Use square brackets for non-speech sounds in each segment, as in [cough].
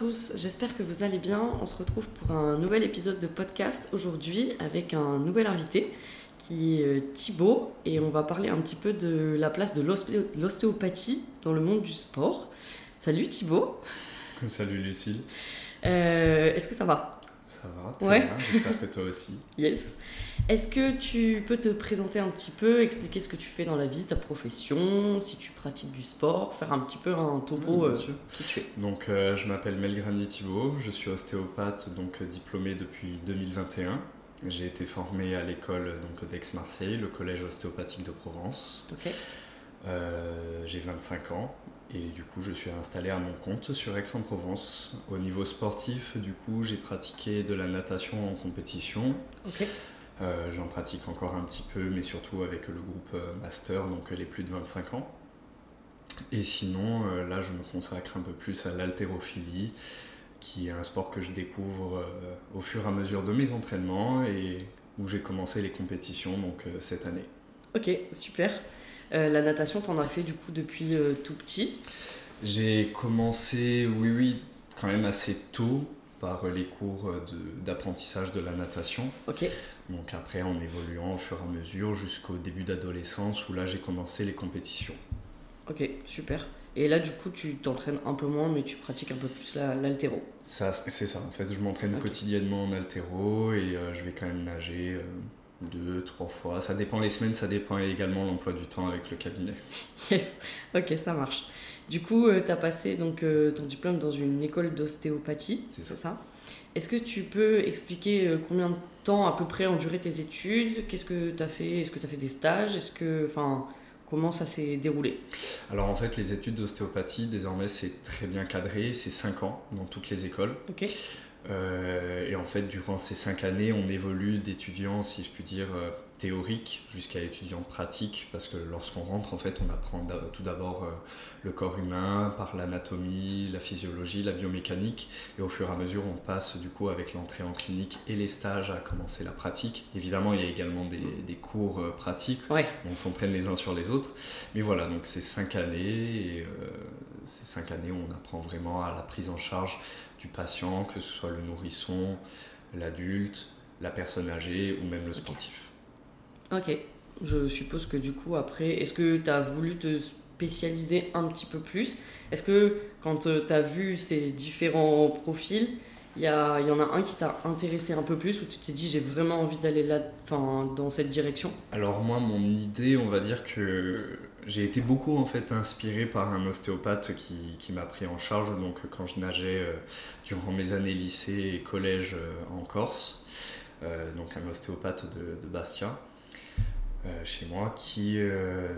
Tous, j'espère que vous allez bien. On se retrouve pour un nouvel épisode de podcast aujourd'hui avec un nouvel invité qui est Thibaut et on va parler un petit peu de la place de l'ostéopathie dans le monde du sport. Salut Thibaut. Salut Lucille. Euh, est-ce que ça va? Ça va, très bien. J'espère que toi aussi. [laughs] Yes. Est-ce que tu peux te présenter un petit peu, expliquer ce que tu fais dans la vie, ta profession, si tu pratiques du sport, faire un petit peu un topo oui, euh, tu Donc, euh, je m'appelle Melgrandi Thibault, je suis ostéopathe, donc diplômé depuis 2021. J'ai été formé à l'école d'Aix-Marseille, le collège ostéopathique de Provence. Ok. j'ai 25 ans et du coup, je suis installé à mon compte sur Aix-en-Provence. Au niveau sportif, du coup, j'ai pratiqué de la natation en compétition. Euh, j'en pratique encore un petit peu, mais surtout avec le groupe euh, Master, donc les plus de 25 ans. Et sinon, euh, là, je me consacre un peu plus à l'haltérophilie, qui est un sport que je découvre au fur et à mesure de mes entraînements et où j'ai commencé les compétitions donc cette année. Ok, super. Euh, la natation, tu en as fait du coup depuis euh, tout petit J'ai commencé, oui, oui, quand même assez tôt par les cours d'apprentissage de, la natation. Ok. Donc après, en évoluant au fur et à mesure jusqu'au début d'adolescence où là, j'ai commencé les compétitions. Ok, super. Et là, du coup, tu t'entraînes un peu moins, mais tu pratiques un peu plus l'altéro. C'est ça. En fait, je m'entraîne quotidiennement en altéro et euh, je vais quand même nager deux, trois fois. Ça dépend les semaines, ça dépend également l'emploi du temps avec le cabinet. [laughs] Yes, ok, ça marche. Du coup, euh, tu as passé donc, euh, ton diplôme dans une école d'ostéopathie, c'est ça, Est-ce que tu peux expliquer euh, combien de temps à peu près ont duré tes études? Qu'est-ce que tu as fait? Est-ce que tu as fait des stages? Est-ce que, enfin, comment ça s'est déroulé? Alors en fait, les études d'ostéopathie, désormais, c'est très bien cadré. C'est 5 ans dans toutes les écoles. Ok. Euh, et en fait, durant ces cinq années, on évolue d'étudiants, si je puis dire, euh, théoriques jusqu'à étudiants pratiques, parce que lorsqu'on rentre, en fait, on apprend tout d'abord euh, le corps humain par l'anatomie, la physiologie, la biomécanique, et au fur et à mesure, on passe du coup avec l'entrée en clinique et les stages à commencer la pratique. Évidemment, il y a également des, des cours pratiques, on s'entraîne les uns sur les autres, mais voilà, donc c'est cinq années, et ces cinq années, on apprend vraiment à la prise en charge du patient, que ce soit le nourrisson, l'adulte, la personne âgée ou même le sportif. Ok, je suppose que du coup après, est-ce que tu as voulu te spécialiser un petit peu plus? Est-ce que quand euh, tu as vu ces différents profils, il y, a, y en a un qui t'a intéressé un peu plus ou tu t'es dit j'ai vraiment envie d'aller là, dans cette direction? Alors moi, mon idée, on va dire que j'ai été beaucoup en fait inspiré par un ostéopathe qui, qui m'a pris en charge donc quand je nageais euh, durant mes années lycée et collège euh, en Corse, euh, donc un ostéopathe de, de Bastia. Euh, chez moi qui, euh,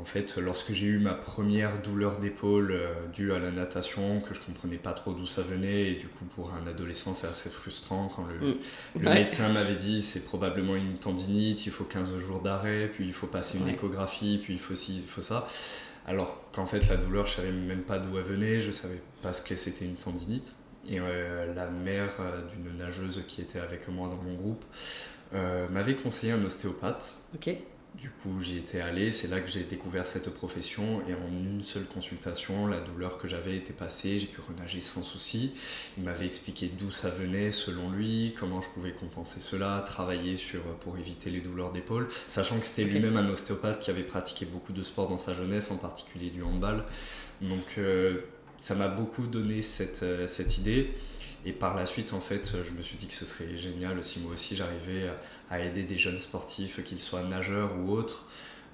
en fait, lorsque j'ai eu ma première douleur d'épaule euh, due à la natation, que je comprenais pas trop d'où ça venait, et du coup, pour un adolescent, c'est assez frustrant quand le, mm. médecin m'avait dit c'est probablement une tendinite, il faut 15 jours d'arrêt, puis il faut passer une échographie, puis il faut ci, il faut ça. Alors qu'en fait, la douleur, je savais même pas d'où elle venait, je savais pas ce que c'était une tendinite. Et la mère d'une nageuse qui était avec moi dans mon groupe euh, m'avait conseillé un ostéopathe. Ok. Du coup, j'y étais allé, c'est là que j'ai découvert cette profession et en une seule consultation, la douleur que j'avais était passée, j'ai pu renager sans souci. Il m'avait expliqué d'où ça venait selon lui, comment je pouvais compenser cela, travailler sur, pour éviter les douleurs d'épaule, sachant que c'était lui-même un ostéopathe qui avait pratiqué beaucoup de sport dans sa jeunesse, en particulier du handball. Donc euh, ça m'a beaucoup donné cette, euh, cette idée. Et par la suite, en fait, je me suis dit que ce serait génial si moi aussi j'arrivais à aider des jeunes sportifs, qu'ils soient nageurs ou autres,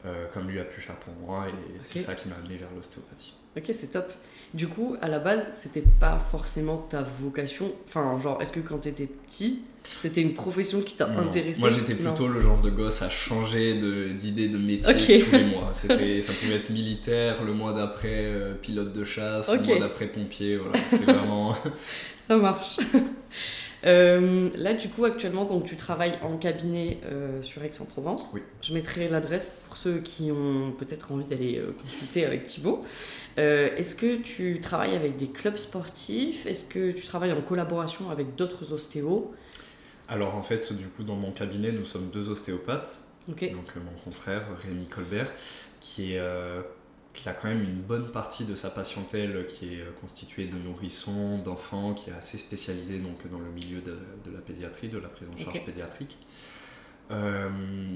euh, comme lui a pu faire pour moi. Et c'est ça qui m'a amené vers l'ostéopathie. Ok, c'est top. Du coup, à la base, c'était pas forcément ta vocation. Enfin, genre, est-ce que quand tu étais petit, c'était une profession qui t'a intéressé Moi, j'étais plutôt le genre de gosse à changer d'idée de, métier tous les mois. [laughs] ça pouvait être militaire, le mois d'après euh, pilote de chasse, le mois d'après pompier. Voilà, c'était vraiment. Ça marche. [laughs] Euh, là, du coup, actuellement, donc, tu travailles en cabinet euh, sur Aix-en-Provence. Oui. Je mettrai l'adresse pour ceux qui ont peut-être envie d'aller euh, consulter avec Thibaut. Est-ce que tu travailles avec des clubs sportifs? Est-ce que tu travailles en collaboration avec d'autres ostéos? Alors, en fait, du coup, dans mon cabinet, nous sommes deux ostéopathes. Donc, mon confrère Rémi Colbert, qui est qui a quand même une bonne partie de sa patientèle qui est constituée de nourrissons, d'enfants, qui est assez spécialisé donc, dans le milieu de, la pédiatrie, de la prise en charge pédiatrique. Euh,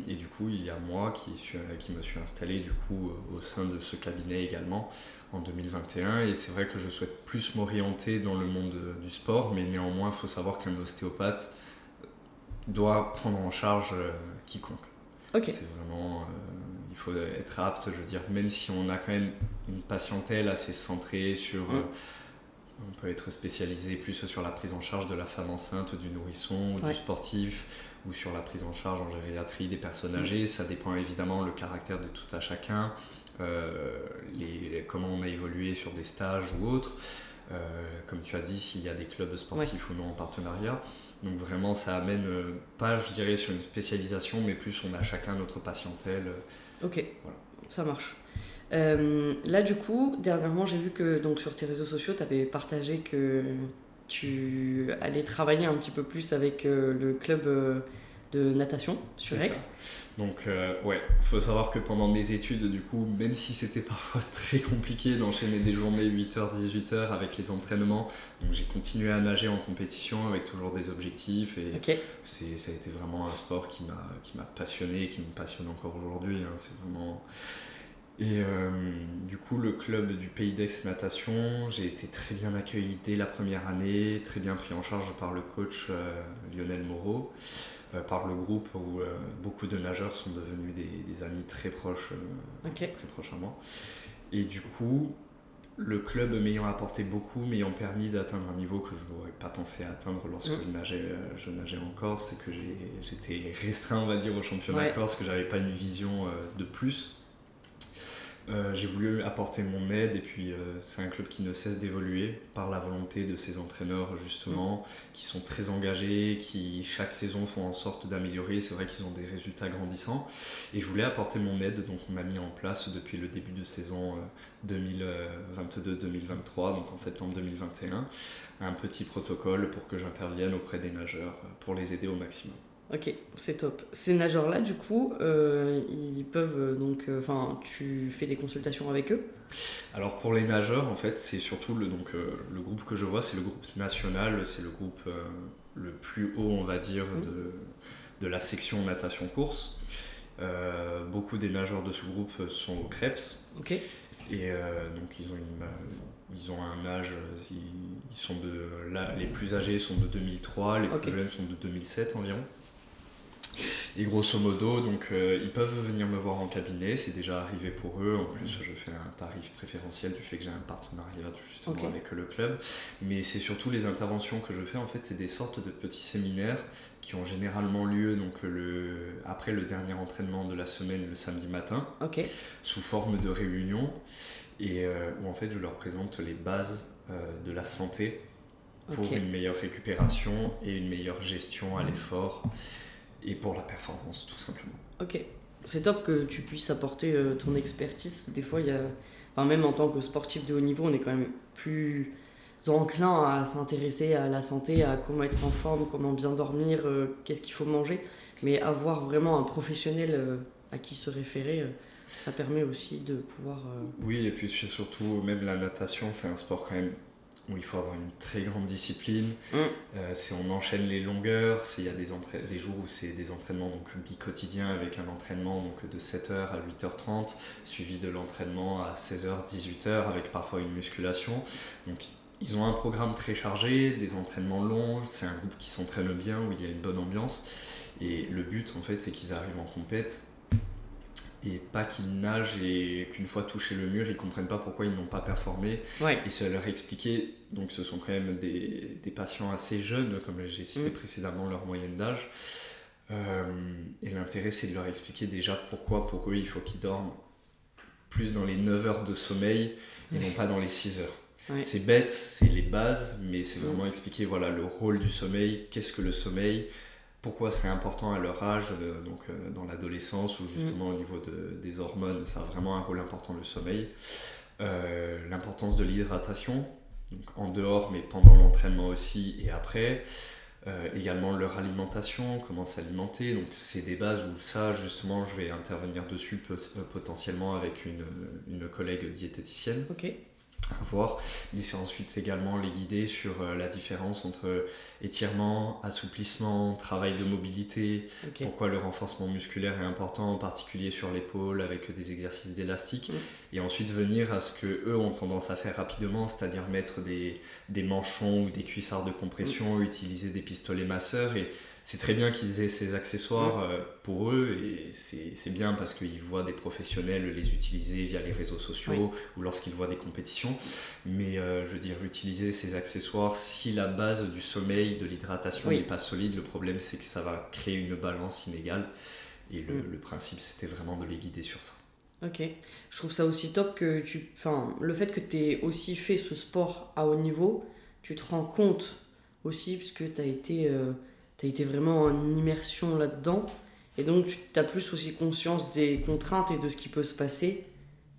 et du coup, il y a moi qui, suis, qui me suis installé du coup au sein de ce cabinet également en 2021. Et c'est vrai que je souhaite plus m'orienter dans le monde du sport, mais néanmoins, il faut savoir qu'un ostéopathe doit prendre en charge euh, quiconque. C'est vraiment euh, faut être apte, je veux dire, même si on a quand même une patientèle assez centrée sur. Mm. Euh, on peut être spécialisé plus sur la prise en charge de la femme enceinte, du nourrisson, du sportif, ou sur la prise en charge en gériatrie des personnes mm. âgées. Ça dépend évidemment le caractère de tout à chacun, euh, les, comment on a évolué sur des stages ou autres. Euh, comme tu as dit, s'il y a des clubs sportifs ou non en partenariat. Donc vraiment, ça amène pas, je dirais, sur une spécialisation, mais plus on a chacun notre patientèle Ok, ça marche. Euh, là, du coup, dernièrement, j'ai vu que donc, sur tes réseaux sociaux, tu avais partagé que tu allais travailler un petit peu plus avec euh, le club euh, de natation sur Rex. Donc, euh, ouais, faut savoir que pendant mes études, du coup, même si c'était [laughs] parfois très compliqué d'enchaîner des journées 8h, 18h avec les entraînements, donc j'ai continué à nager en compétition avec toujours des objectifs et c'est, ça a été vraiment un sport qui m'a, qui m'a passionné et qui me passionne encore aujourd'hui. Hein, c'est vraiment. Et euh, du coup, le club du Pays d'Aix Natation, j'ai été très bien accueilli dès la première année, très bien pris en charge par le coach euh, Lionel Moreau. Euh, par le groupe où beaucoup de nageurs sont devenus des, amis très proches, très proches à moi. Et du coup, le club m'ayant apporté beaucoup, m'ayant permis d'atteindre un niveau que je n'aurais pas pensé atteindre lorsque mm. je, nageais, je nageais en Corse, c'est que j'étais restreint, on va dire, au championnat Corse, que j'avais pas une vision de plus. Euh, j'ai voulu apporter mon aide et puis euh, c'est un club qui ne cesse d'évoluer par la volonté de ses entraîneurs justement, qui sont très engagés, qui chaque saison font en sorte d'améliorer. C'est vrai qu'ils ont des résultats grandissants et je voulais apporter mon aide donc on a mis en place depuis le début de saison 2022-2023 euh, donc en septembre 2021 un petit protocole pour que j'intervienne auprès des nageurs pour les aider au maximum. Ok, c'est top. Ces nageurs-là, du coup, euh, ils peuvent euh, donc, euh, enfin, tu fais des consultations avec eux? Alors pour les nageurs, en fait, c'est surtout le donc le groupe que je vois, c'est le groupe national, c'est le groupe le plus haut, on va dire, mmh. de, de la section natation course. beaucoup des nageurs de ce groupe sont au CREPS. Ok. Et donc ils ont une, ils ont un âge, ils, sont de là, les plus âgés sont de 2003, les plus jeunes sont de 2007 environ. Et grosso modo, donc, euh, ils peuvent venir me voir en cabinet, c'est déjà arrivé pour eux. En plus, je fais un tarif préférentiel du fait que j'ai un partenariat justement avec le club. Mais c'est surtout les interventions que je fais, en fait, c'est des sortes de petits séminaires qui ont généralement lieu donc, le, après le dernier entraînement de la semaine, le samedi matin, sous forme de réunion, et euh, où en fait je leur présente les bases euh, de la santé pour une meilleure récupération et une meilleure gestion à l'effort et pour la performance, tout simplement. Ok, c'est top que tu puisses apporter euh, ton expertise. Des fois, il y a, enfin, même en tant que sportif de haut niveau, on est quand même plus enclin à s'intéresser à la santé, à comment être en forme, comment bien dormir, euh, qu'est-ce qu'il faut manger. Mais avoir vraiment un professionnel euh, à qui se référer, ça permet aussi de pouvoir. Oui, et puis surtout, même la natation, c'est un sport quand même où il faut avoir une très grande discipline. Mm. Euh, c'est on enchaîne les longueurs, il y a des, des jours où c'est des entraînements donc bi-quotidiens avec un entraînement donc, de 7h à 8h30, suivi de l'entraînement à 16h, 18h avec parfois une musculation. Donc ils ont un programme très chargé, des entraînements longs, c'est un groupe qui s'entraîne bien, où il y a une bonne ambiance. Et le but en fait c'est qu'ils arrivent en compète et pas qu'ils nagent et qu'une fois touché le mur, ils comprennent pas pourquoi ils n'ont pas performé. Et se leur expliquer, donc ce sont quand même des, des patients assez jeunes, comme j'ai cité mm. précédemment leur moyenne d'âge. Euh, et l'intérêt, c'est de leur expliquer déjà pourquoi pour eux, il faut qu'ils dorment plus dans les 9 heures de sommeil et non pas dans les 6 heures. C'est bête, c'est les bases, mais c'est vraiment expliquer voilà, le rôle du sommeil, qu'est-ce que le sommeil, pourquoi c'est important à leur âge, euh, donc euh, dans l'adolescence, ou justement au niveau des hormones, ça a vraiment un rôle important le sommeil. Euh, l'importance de l'hydratation, en dehors, mais pendant l'entraînement aussi et après. également leur alimentation, comment s'alimenter. Donc c'est des bases où ça, justement, je vais intervenir dessus potentiellement avec une, une collègue diététicienne. Voir. Mais c'est ensuite également les guider sur euh, la différence entre étirement, assouplissement, travail de mobilité, pourquoi le renforcement musculaire est important, en particulier sur l'épaule avec des exercices d'élastique, mm. Et ensuite venir à ce que eux ont tendance à faire rapidement, c'est-à-dire mettre des, des, manchons ou des cuissards de compression, mm. utiliser des pistolets masseurs et c'est très bien qu'ils aient ces accessoires euh, pour eux et c'est bien parce qu'ils voient des professionnels les utiliser via les réseaux sociaux ou lorsqu'ils voient des compétitions. Mais euh, je veux dire, utiliser ces accessoires, si la base du sommeil, de l'hydratation n'est pas solide, le problème c'est que ça va créer une balance inégale. Et le, mm. le principe c'était vraiment de les guider sur ça. Ok, je trouve ça aussi top que tu. Enfin, le fait que tu aies aussi fait ce sport à haut niveau, tu te rends compte aussi, puisque tu as été. Euh, as été vraiment en immersion là-dedans. Et donc, tu as plus aussi conscience des contraintes et de ce qui peut se passer,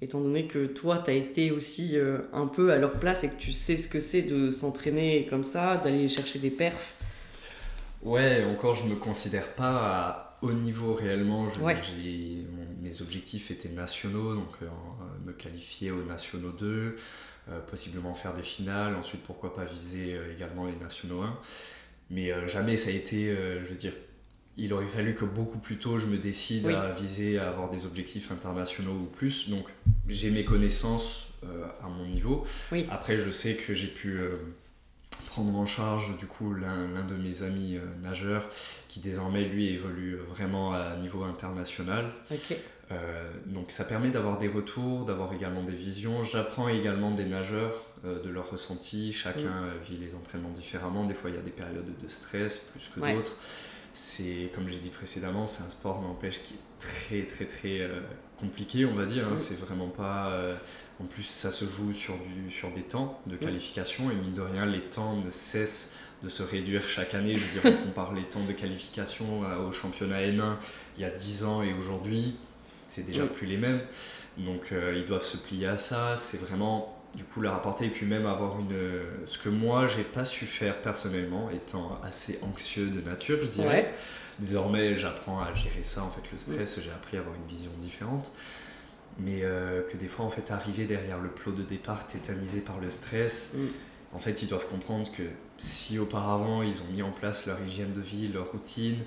étant donné que toi, tu as été aussi euh, un peu à leur place et que tu sais ce que c'est de s'entraîner comme ça, d'aller chercher des perfs. Ouais, encore, je me considère pas à haut niveau réellement. Mes objectifs étaient nationaux, donc euh, me qualifier aux nationaux 2, euh, possiblement faire des finales, ensuite pourquoi pas viser également les nationaux 1. Mais euh, jamais ça a été, euh, je veux dire, il aurait fallu que beaucoup plus tôt je me décide à viser à avoir des objectifs internationaux ou plus. Donc j'ai mes connaissances euh, à mon niveau. Après, je sais que j'ai pu prendre en charge du coup l'un de mes amis nageurs qui désormais lui évolue vraiment à niveau international. donc ça permet d'avoir des retours, d'avoir également des visions. J'apprends également des nageurs euh, de leur ressenti. Chacun mm. euh, vit les entraînements différemment. Des fois, il y a des périodes de stress plus que d'autres. C'est, comme j'ai dit précédemment, c'est un sport, n'empêche, qui est très, très, très euh, compliqué, on va dire. Hein. Mm. C'est vraiment pas. En plus, ça se joue sur, du, sur des temps de qualification. Et mine de rien, les temps ne cessent de se réduire chaque année. Je veux dire, on compare les temps de qualification au championnat N1 il y a 10 ans et aujourd'hui, c'est déjà plus les mêmes. Donc, ils doivent se plier à ça. C'est vraiment du coup la rapporter et puis même avoir une ce que moi j'ai pas su faire personnellement étant assez anxieux de nature je dirais désormais j'apprends à gérer ça en fait le stress j'ai appris à avoir une vision différente mais euh, que des fois en fait arriver derrière le plot de départ tétanisé par le stress mm. en fait ils doivent comprendre que si auparavant ils ont mis en place leur hygiène de vie leur routine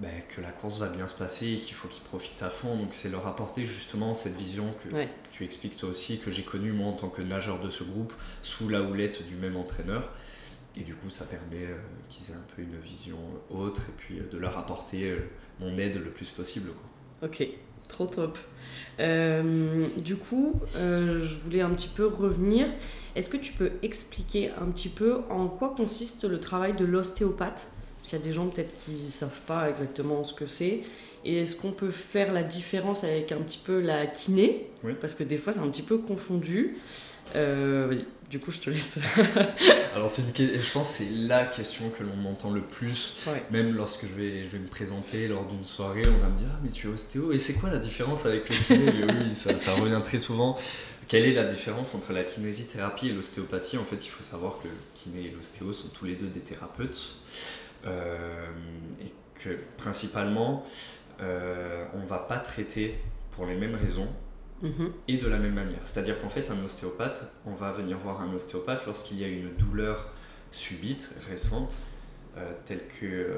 ben, que la course va bien se passer et qu'il faut qu'ils profitent à fond. Donc c'est leur apporter justement cette vision que tu expliques toi aussi, que j'ai connue moi en tant que nageur de ce groupe, sous la houlette du même entraîneur. Et du coup ça permet euh, qu'ils aient un peu une vision autre et puis euh, de leur apporter mon aide le plus possible. Ok, trop top. du coup, je voulais un petit peu revenir. Est-ce que tu peux expliquer un petit peu en quoi consiste le travail de l'ostéopathe? Parce qu'il y a des gens peut-être qui ne savent pas exactement ce que c'est. Et est-ce qu'on peut faire la différence avec un petit peu la kiné? Parce que des fois, c'est un petit peu confondu. Euh, du coup, je te laisse. [laughs] Alors, c'est une... je pense que c'est la question que l'on entend le plus. Même lorsque je vais, je vais me présenter lors d'une soirée, on va me dire Ah, mais tu es ostéo. Et c'est quoi la différence avec le kiné? Oui, ça, ça, revient très souvent. Quelle est la différence entre la kinésithérapie et l'ostéopathie? En fait, il faut savoir que le kiné et l'ostéo sont tous les deux des thérapeutes. Euh, et que principalement, euh, on ne va pas traiter pour les mêmes raisons mhm. et de la même manière. C'est-à-dire qu'en fait, un ostéopathe, on va venir voir un ostéopathe lorsqu'il y a une douleur subite, récente, euh, telle que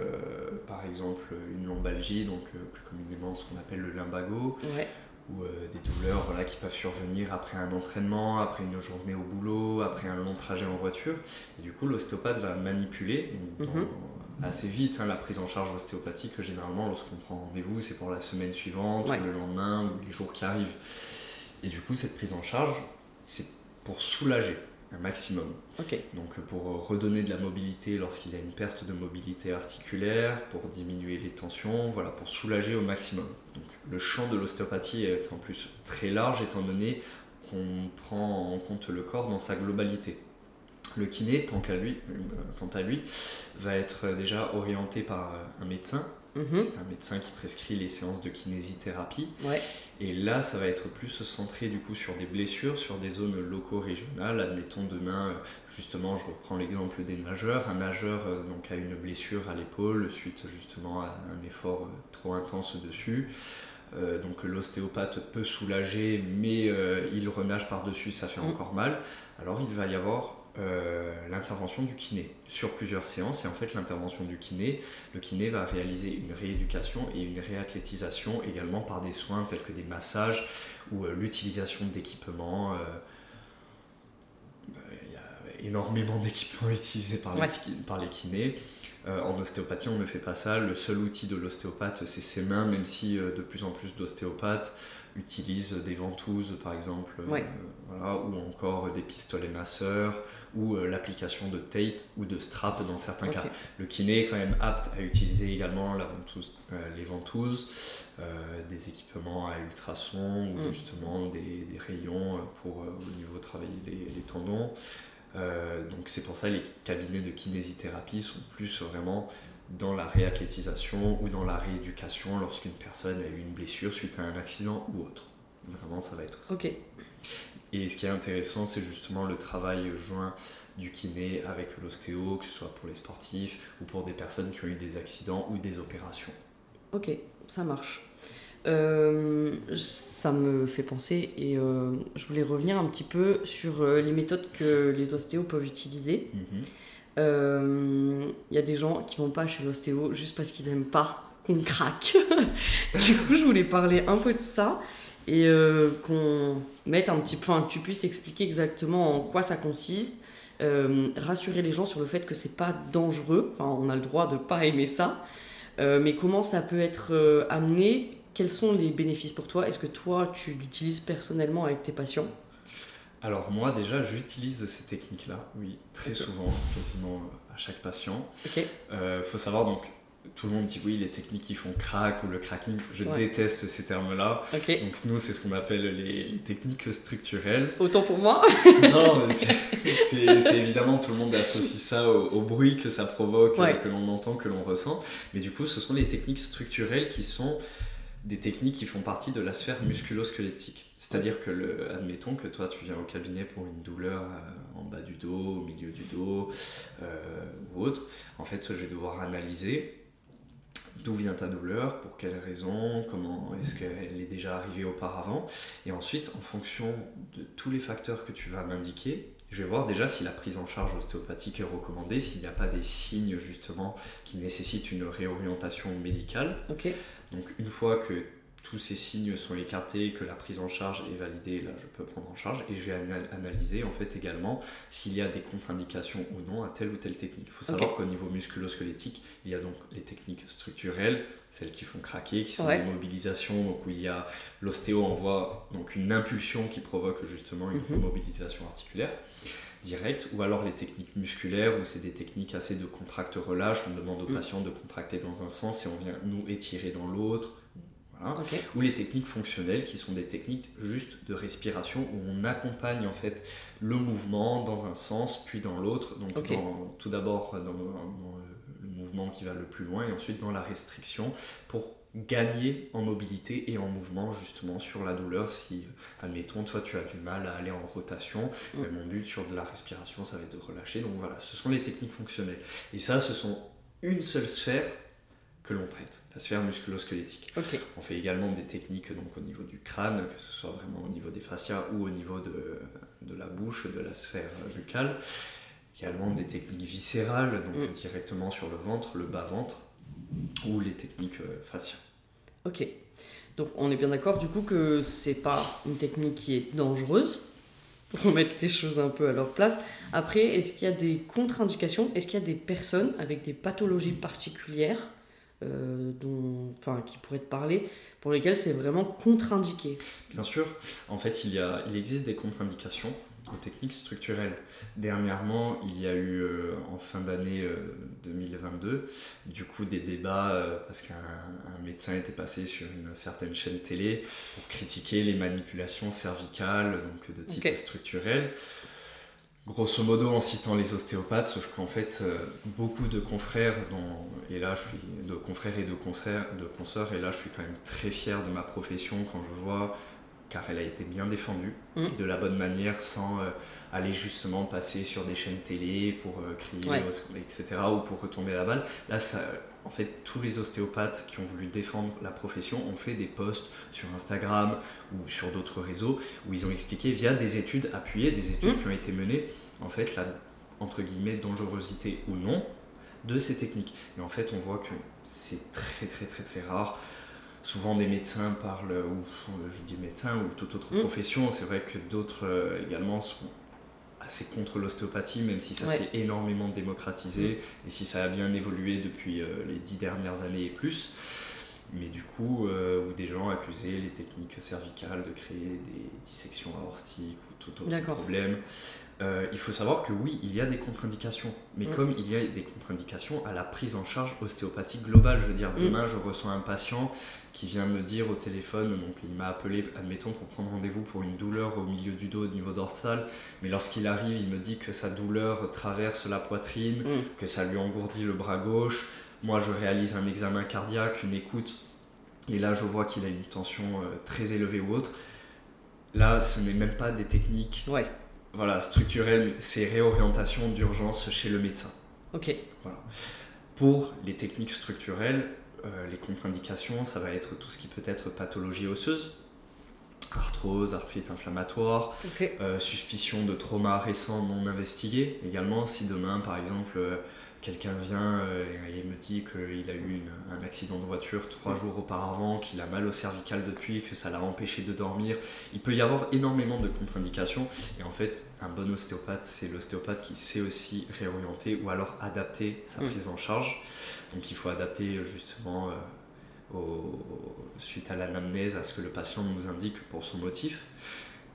par exemple une lombalgie, donc plus communément ce qu'on appelle le lumbago, ou des douleurs voilà, qui peuvent survenir après un entraînement, après une journée au boulot, après un long trajet en voiture. Et du coup, l'ostéopathe va manipuler, mhm assez vite. Hein, la prise en charge ostéopathique, généralement, lorsqu'on prend rendez-vous, c'est pour la semaine suivante, le lendemain, ou les jours qui arrivent. Et du coup, cette prise en charge, c'est pour soulager un maximum. Donc pour redonner de la mobilité lorsqu'il y a une perte de mobilité articulaire, pour diminuer les tensions, voilà, pour soulager au maximum. Donc le champ de l'ostéopathie est en plus très large étant donné qu'on prend en compte le corps dans sa globalité. Le kiné, tant qu'à lui, euh, quant à lui, va être déjà orienté par un médecin. Mhm. C'est un médecin qui prescrit les séances de kinésithérapie. Ouais. Et là, ça va être plus centré du coup sur des blessures, sur des zones locaux-régionales. Admettons demain, euh, justement, je reprends l'exemple des nageurs. Un nageur euh, donc, a une blessure à l'épaule suite justement à un effort euh, trop intense dessus. Euh, donc l'ostéopathe peut soulager, mais euh, il renage par-dessus, ça fait Mm. encore mal. Alors il va y avoir euh, l'intervention du kiné sur plusieurs séances. Et en fait, l'intervention du kiné, le kiné va réaliser une rééducation et une réathlétisation également par des soins tels que des massages ou euh, l'utilisation d'équipements. euh, Il y a énormément d'équipements [laughs] utilisés par les, Ouais. par les kinés. En ostéopathie, on ne fait pas ça. Le seul outil de l'ostéopathe, c'est ses mains, même si de plus en plus d'ostéopathes utilisent des ventouses, par exemple, euh, voilà, ou encore des pistolets masseurs, ou euh, l'application de tape ou de strap dans certains cas. Le kiné est quand même apte à utiliser également la ventouse, euh, les ventouses, des équipements à ultrasons ou Mm. justement des, des rayons pour au niveau travailler les, les tendons. Euh, donc c'est pour ça que les cabinets de kinésithérapie sont plus vraiment dans la réathlétisation ou dans la rééducation lorsqu'une personne a eu une blessure suite à un accident ou autre. Vraiment, ça va être ça. Ok. Et ce qui est intéressant, c'est justement le travail joint du kiné avec l'ostéo, que ce soit pour les sportifs ou pour des personnes qui ont eu des accidents ou des opérations. Ok, ça marche. Euh, ça me fait penser et euh, je voulais revenir un petit peu sur euh, les méthodes que les ostéos peuvent utiliser. Mhm. Euh, Il y a des gens qui vont pas chez l'ostéo juste parce qu'ils aiment pas qu'on craque. [laughs] du coup, je voulais parler un peu de ça et euh, qu'on mette un petit peu, enfin, que tu puisses expliquer exactement en quoi ça consiste, euh, rassurer les gens sur le fait que c'est pas dangereux. Enfin, on a le droit de pas aimer ça, mais comment ça peut être amené? Quels sont les bénéfices pour toi? Est-ce que toi, tu l'utilises personnellement avec tes patients? Alors moi déjà, j'utilise ces techniques-là, oui, très souvent, quasiment à chaque patient. Ok. Euh, faut savoir donc, tout le monde dit oui, les techniques qui font crack ou le cracking, je Ouais. déteste ces termes-là. Ok. Donc nous, c'est ce qu'on appelle les, les techniques structurelles. [laughs] Autant pour moi. [laughs] non, mais [laughs] c'est- évidemment tout le monde associe ça au, au bruit que ça provoque, Ouais. euh, que l'on entend, que l'on ressent. Mais du coup, ce sont les techniques structurelles qui sont des techniques qui font partie de la sphère musculo-squelettique. C'est-à-dire que, admettons que toi, tu viens au cabinet pour une douleur euh, en bas du dos, au milieu du dos euh, ou autre. En fait, je vais devoir analyser d'où vient ta douleur, pour quelles raisons, comment est-ce qu'elle est déjà arrivée auparavant. Et ensuite, en fonction de tous les facteurs que tu vas m'indiquer, je vais voir déjà si la prise en charge ostéopathique est recommandée, s'il n'y a pas des signes justement qui nécessitent une réorientation médicale. Donc une fois que tous ces signes sont écartés, que la prise en charge est validée, là je peux prendre en charge et je vais ana- analyser en fait également s'il y a des contre-indications ou non à telle ou telle technique. Il faut savoir qu'au niveau musculo-squelettique, il y a donc les techniques structurelles, celles qui font craquer, qui sont Ouais. des mobilisations, donc où il y a l'ostéo envoie donc une impulsion qui provoque justement une Mhm. mobilisation articulaire directe, ou alors les techniques musculaires où c'est des techniques assez de contracte-relâche, on demande au Mm. patient de contracter dans un sens et on vient nous étirer dans l'autre. Voilà ou les techniques fonctionnelles qui sont des techniques juste de respiration où on accompagne en fait le mouvement dans un sens puis dans l'autre donc dans- tout d'abord dans, le mouvement qui va le plus loin et ensuite dans la restriction pour gagner en mobilité et en mouvement justement sur la douleur si admettons toi tu as du mal à aller en rotation Mm. ben, mon but sur de la respiration ça va être de relâcher donc voilà ce sont les techniques fonctionnelles et ça ce sont une seule sphère que l'on traite la sphère musculo-squelettique on fait également des techniques donc, au niveau du crâne, que ce soit vraiment au niveau des fascias ou au niveau de, de la bouche, de la sphère buccale. Également des techniques viscérales, donc Mm. directement sur le ventre, le bas-ventre, ou les techniques euh, fasciales. Ok. Donc on est bien d'accord du coup que c'est pas une technique qui est dangereuse pour mettre les choses un peu à leur place. Après, est-ce qu'il y a des contre-indications? Est-ce qu'il y a des personnes avec des pathologies particulières euh, dont, enfin, qui pourraient te parler pour lesquelles c'est vraiment contre-indiqué? Bien sûr, en fait, il, y a, il existe des contre-indications. Aux techniques structurelles. Dernièrement, il y a eu en fin d'année 2022, du coup des débats parce qu'un médecin était passé sur une certaine chaîne télé pour critiquer les manipulations cervicales, donc de type structurel grosso modo en citant les ostéopathes, sauf qu'en fait, euh, beaucoup de confrères, et là je suis de confrères et de, concerts, de consoeurs, et là je suis quand même très fier de ma profession quand je vois, car elle a été bien défendue, mm. de la bonne manière, sans euh, aller justement passer sur des chaînes télé pour euh, crier, etc., ou pour retourner la balle. Là, ça, en fait, tous les ostéopathes qui ont voulu défendre la profession ont fait des posts sur Instagram ou sur d'autres réseaux où ils ont expliqué via des études appuyées, des études mmh. qui ont été menées, en fait, la entre guillemets dangerosité ou non de ces techniques. Et en fait, on voit que c'est très très très très rare. Souvent, des médecins parlent, ou je dis médecins ou toute autre mmh. profession, c'est vrai que d'autres euh, également sont assez contre l'ostéopathie, même si ça s'est énormément démocratisé et si ça a bien évolué depuis euh, les dix dernières années et plus. Mais du coup, euh, où des gens accusaient les techniques cervicales de créer des dissections aortiques ou tout autre problème. Euh, il faut savoir que oui, il y a des contre-indications, mais mm. comme il y a des contre-indications à la prise en charge ostéopathique globale, je veux dire, mm. demain je reçois un patient qui vient me dire au téléphone, donc il m'a appelé, admettons, pour prendre rendez-vous pour une douleur au milieu du dos au niveau dorsal, mais lorsqu'il arrive, il me dit que sa douleur traverse la poitrine, mm. que ça lui engourdit le bras gauche. Moi, je réalise un examen cardiaque, une écoute, et là, je vois qu'il a une tension euh, très élevée ou autre. Là, ce n'est même pas des techniques. Ouais voilà, structurel, c'est réorientation d'urgence chez le médecin. Ok. Pour les techniques structurelles, les contre-indications, ça va être tout ce qui peut être pathologie osseuse, arthrose, arthrite inflammatoire, euh, suspicion de trauma récent non investigué. Également, si demain, par exemple, euh, quelqu'un vient euh, et me dit qu'il a eu un accident de voiture trois mm. jours auparavant, qu'il a mal au cervical depuis, que ça l'a empêché de dormir. Il peut y avoir énormément de contre-indications. Et en fait, un bon ostéopathe, c'est l'ostéopathe qui sait aussi réorienter ou alors adapter sa mm. prise en charge. Donc il faut adapter justement euh, suite à l'anamnèse, à ce que le patient nous indique pour son motif.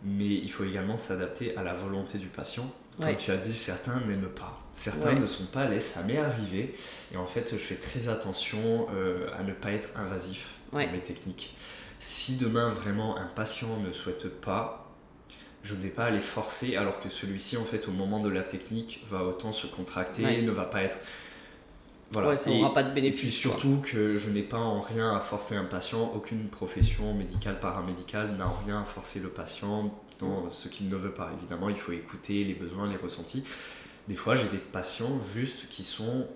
Mais il faut également s'adapter à la volonté du patient comme tu as dit, certains n'aiment pas. Certains ne sont pas à l'aise, ça m'est arrivé. Et en fait, je fais très attention euh, à ne pas être invasif dans mes techniques. Si demain, vraiment, un patient ne souhaite pas, je ne vais pas aller forcer, alors que celui-ci, en fait, au moment de la technique, va autant se contracter, ne va pas être... Voilà. ça n'aura pas de bénéfice. Et puis surtout que je n'ai pas en rien à forcer un patient, aucune profession médicale, paramédicale n'a en rien à forcer le patient ce qu'il ne veut pas. Évidemment, il faut écouter les besoins, les ressentis. Des fois, j'ai des patients juste qui sont,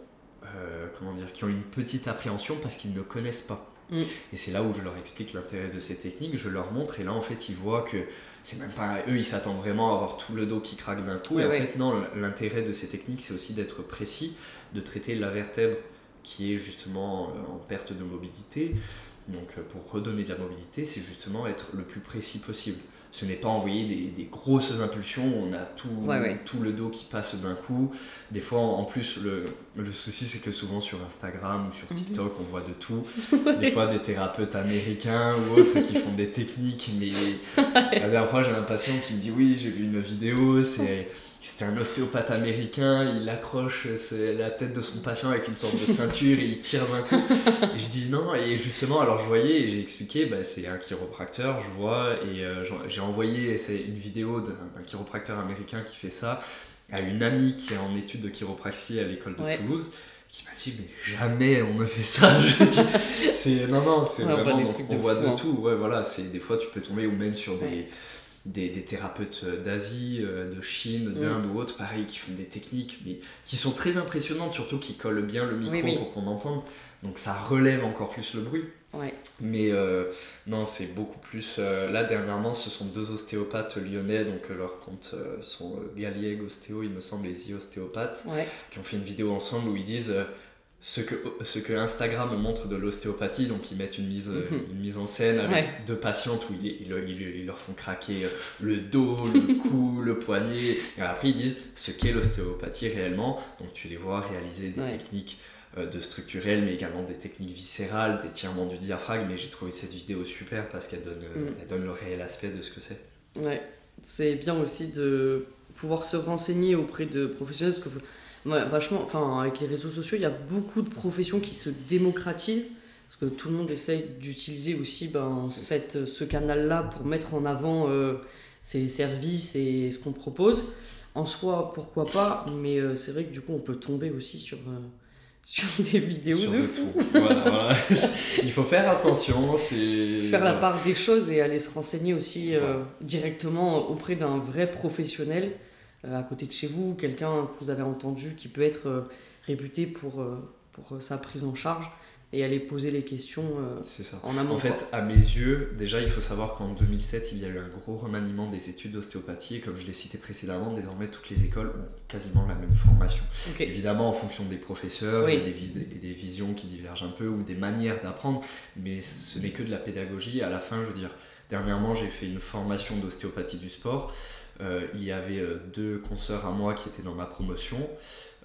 euh, comment dire, qui ont une petite appréhension parce qu'ils ne connaissent pas. Mm. Et c'est là où je leur explique l'intérêt de ces techniques, je leur montre, et là en fait ils voient que c'est même pas eux, ils s'attendent vraiment à avoir tout le dos qui craque d'un coup. et en fait, non, l'intérêt de ces techniques, c'est aussi d'être précis, de traiter la vertèbre qui est justement euh, en perte de mobilité. Donc euh, pour redonner de la mobilité, c'est justement être le plus précis possible ce n'est pas envoyer des, grosses impulsions, on a tout, tout le dos qui passe d'un coup. Des fois, en plus, le, le souci, c'est que souvent sur Instagram ou sur mhm. TikTok, on voit de tout. [laughs] Des fois, des thérapeutes américains ou autres qui font des techniques, mais [laughs] la dernière fois, j'ai un patient qui me dit Oui, j'ai vu une vidéo, c'est [laughs] c'était un ostéopathe américain, il accroche la tête de son patient avec une sorte de ceinture et il tire d'un coup. Et je dis non, et justement, alors je voyais et j'ai expliqué, bah, c'est un chiropracteur, je vois, et euh, j'ai envoyé une vidéo d'un chiropracteur américain qui fait ça à une amie qui est en études de chiropraxie à l'école de Toulouse qui m'a dit mais jamais on ne fait ça [laughs] je dis c'est non non c'est vraiment on voit de, hein. tout ouais voilà c'est des fois tu peux tomber ou même sur des des, des thérapeutes euh, d'Asie, euh, de Chine, mm. d'Inde ou autres, pareil, qui font des techniques, mais qui sont très impressionnantes, surtout qui collent bien le micro pour qu'on entende. Donc ça relève encore plus le bruit. Ouais. Mais euh, non, c'est beaucoup plus. là, dernièrement, ce sont deux ostéopathes lyonnais, donc leurs comptes sont Galieg Ostéo, il me semble, et Z Ostéopathe, qui ont fait une vidéo ensemble où ils disent ce que, ce que Instagram montre de l'ostéopathie, donc ils mettent une mise, mhm. une mise en scène avec deux patientes où ils, ils, leur font craquer euh, le dos, le [laughs] cou, le poignet, et après ils disent ce qu'est l'ostéopathie réellement, donc tu les vois réaliser des techniques euh, de structurel, mais également des techniques viscérales, des tirements du diaphragme, mais j'ai trouvé cette vidéo super parce qu'elle donne, euh, mm. elle donne le réel aspect de ce que c'est. Ouais. c'est bien aussi de pouvoir se renseigner auprès de professionnels. Parce que vachement, enfin, avec les réseaux sociaux, il y a beaucoup de professions qui se démocratisent. Parce que tout le monde essaye d'utiliser aussi ben, cette, ce canal-là pour mettre en avant euh, ses services et ce qu'on propose. En soi, pourquoi pas, mais euh, c'est vrai que du coup, on peut tomber aussi sur, euh, [laughs] sur des vidéos de, fou. [laughs] Il faut faire attention. c'est Faire la part des choses et aller se renseigner aussi directement auprès d'un vrai professionnel à côté de chez vous, quelqu'un que vous avez entendu qui peut être réputé pour, pour sa prise en charge et aller poser les questions euh, ça. en amont. En fait, à mes yeux, déjà, il faut savoir qu'en 2007, il y a eu un gros remaniement des études d'ostéopathie. Et comme je l'ai cité précédemment, désormais, toutes les écoles ont quasiment la même formation. Évidemment, en fonction des professeurs et, des visions qui divergent un peu ou des manières d'apprendre, mais ce n'est que de la pédagogie. À la fin, je veux dire, dernièrement, j'ai fait une formation d'ostéopathie du sport. Euh, il y avait euh, deux consoeurs à moi qui étaient dans ma promotion.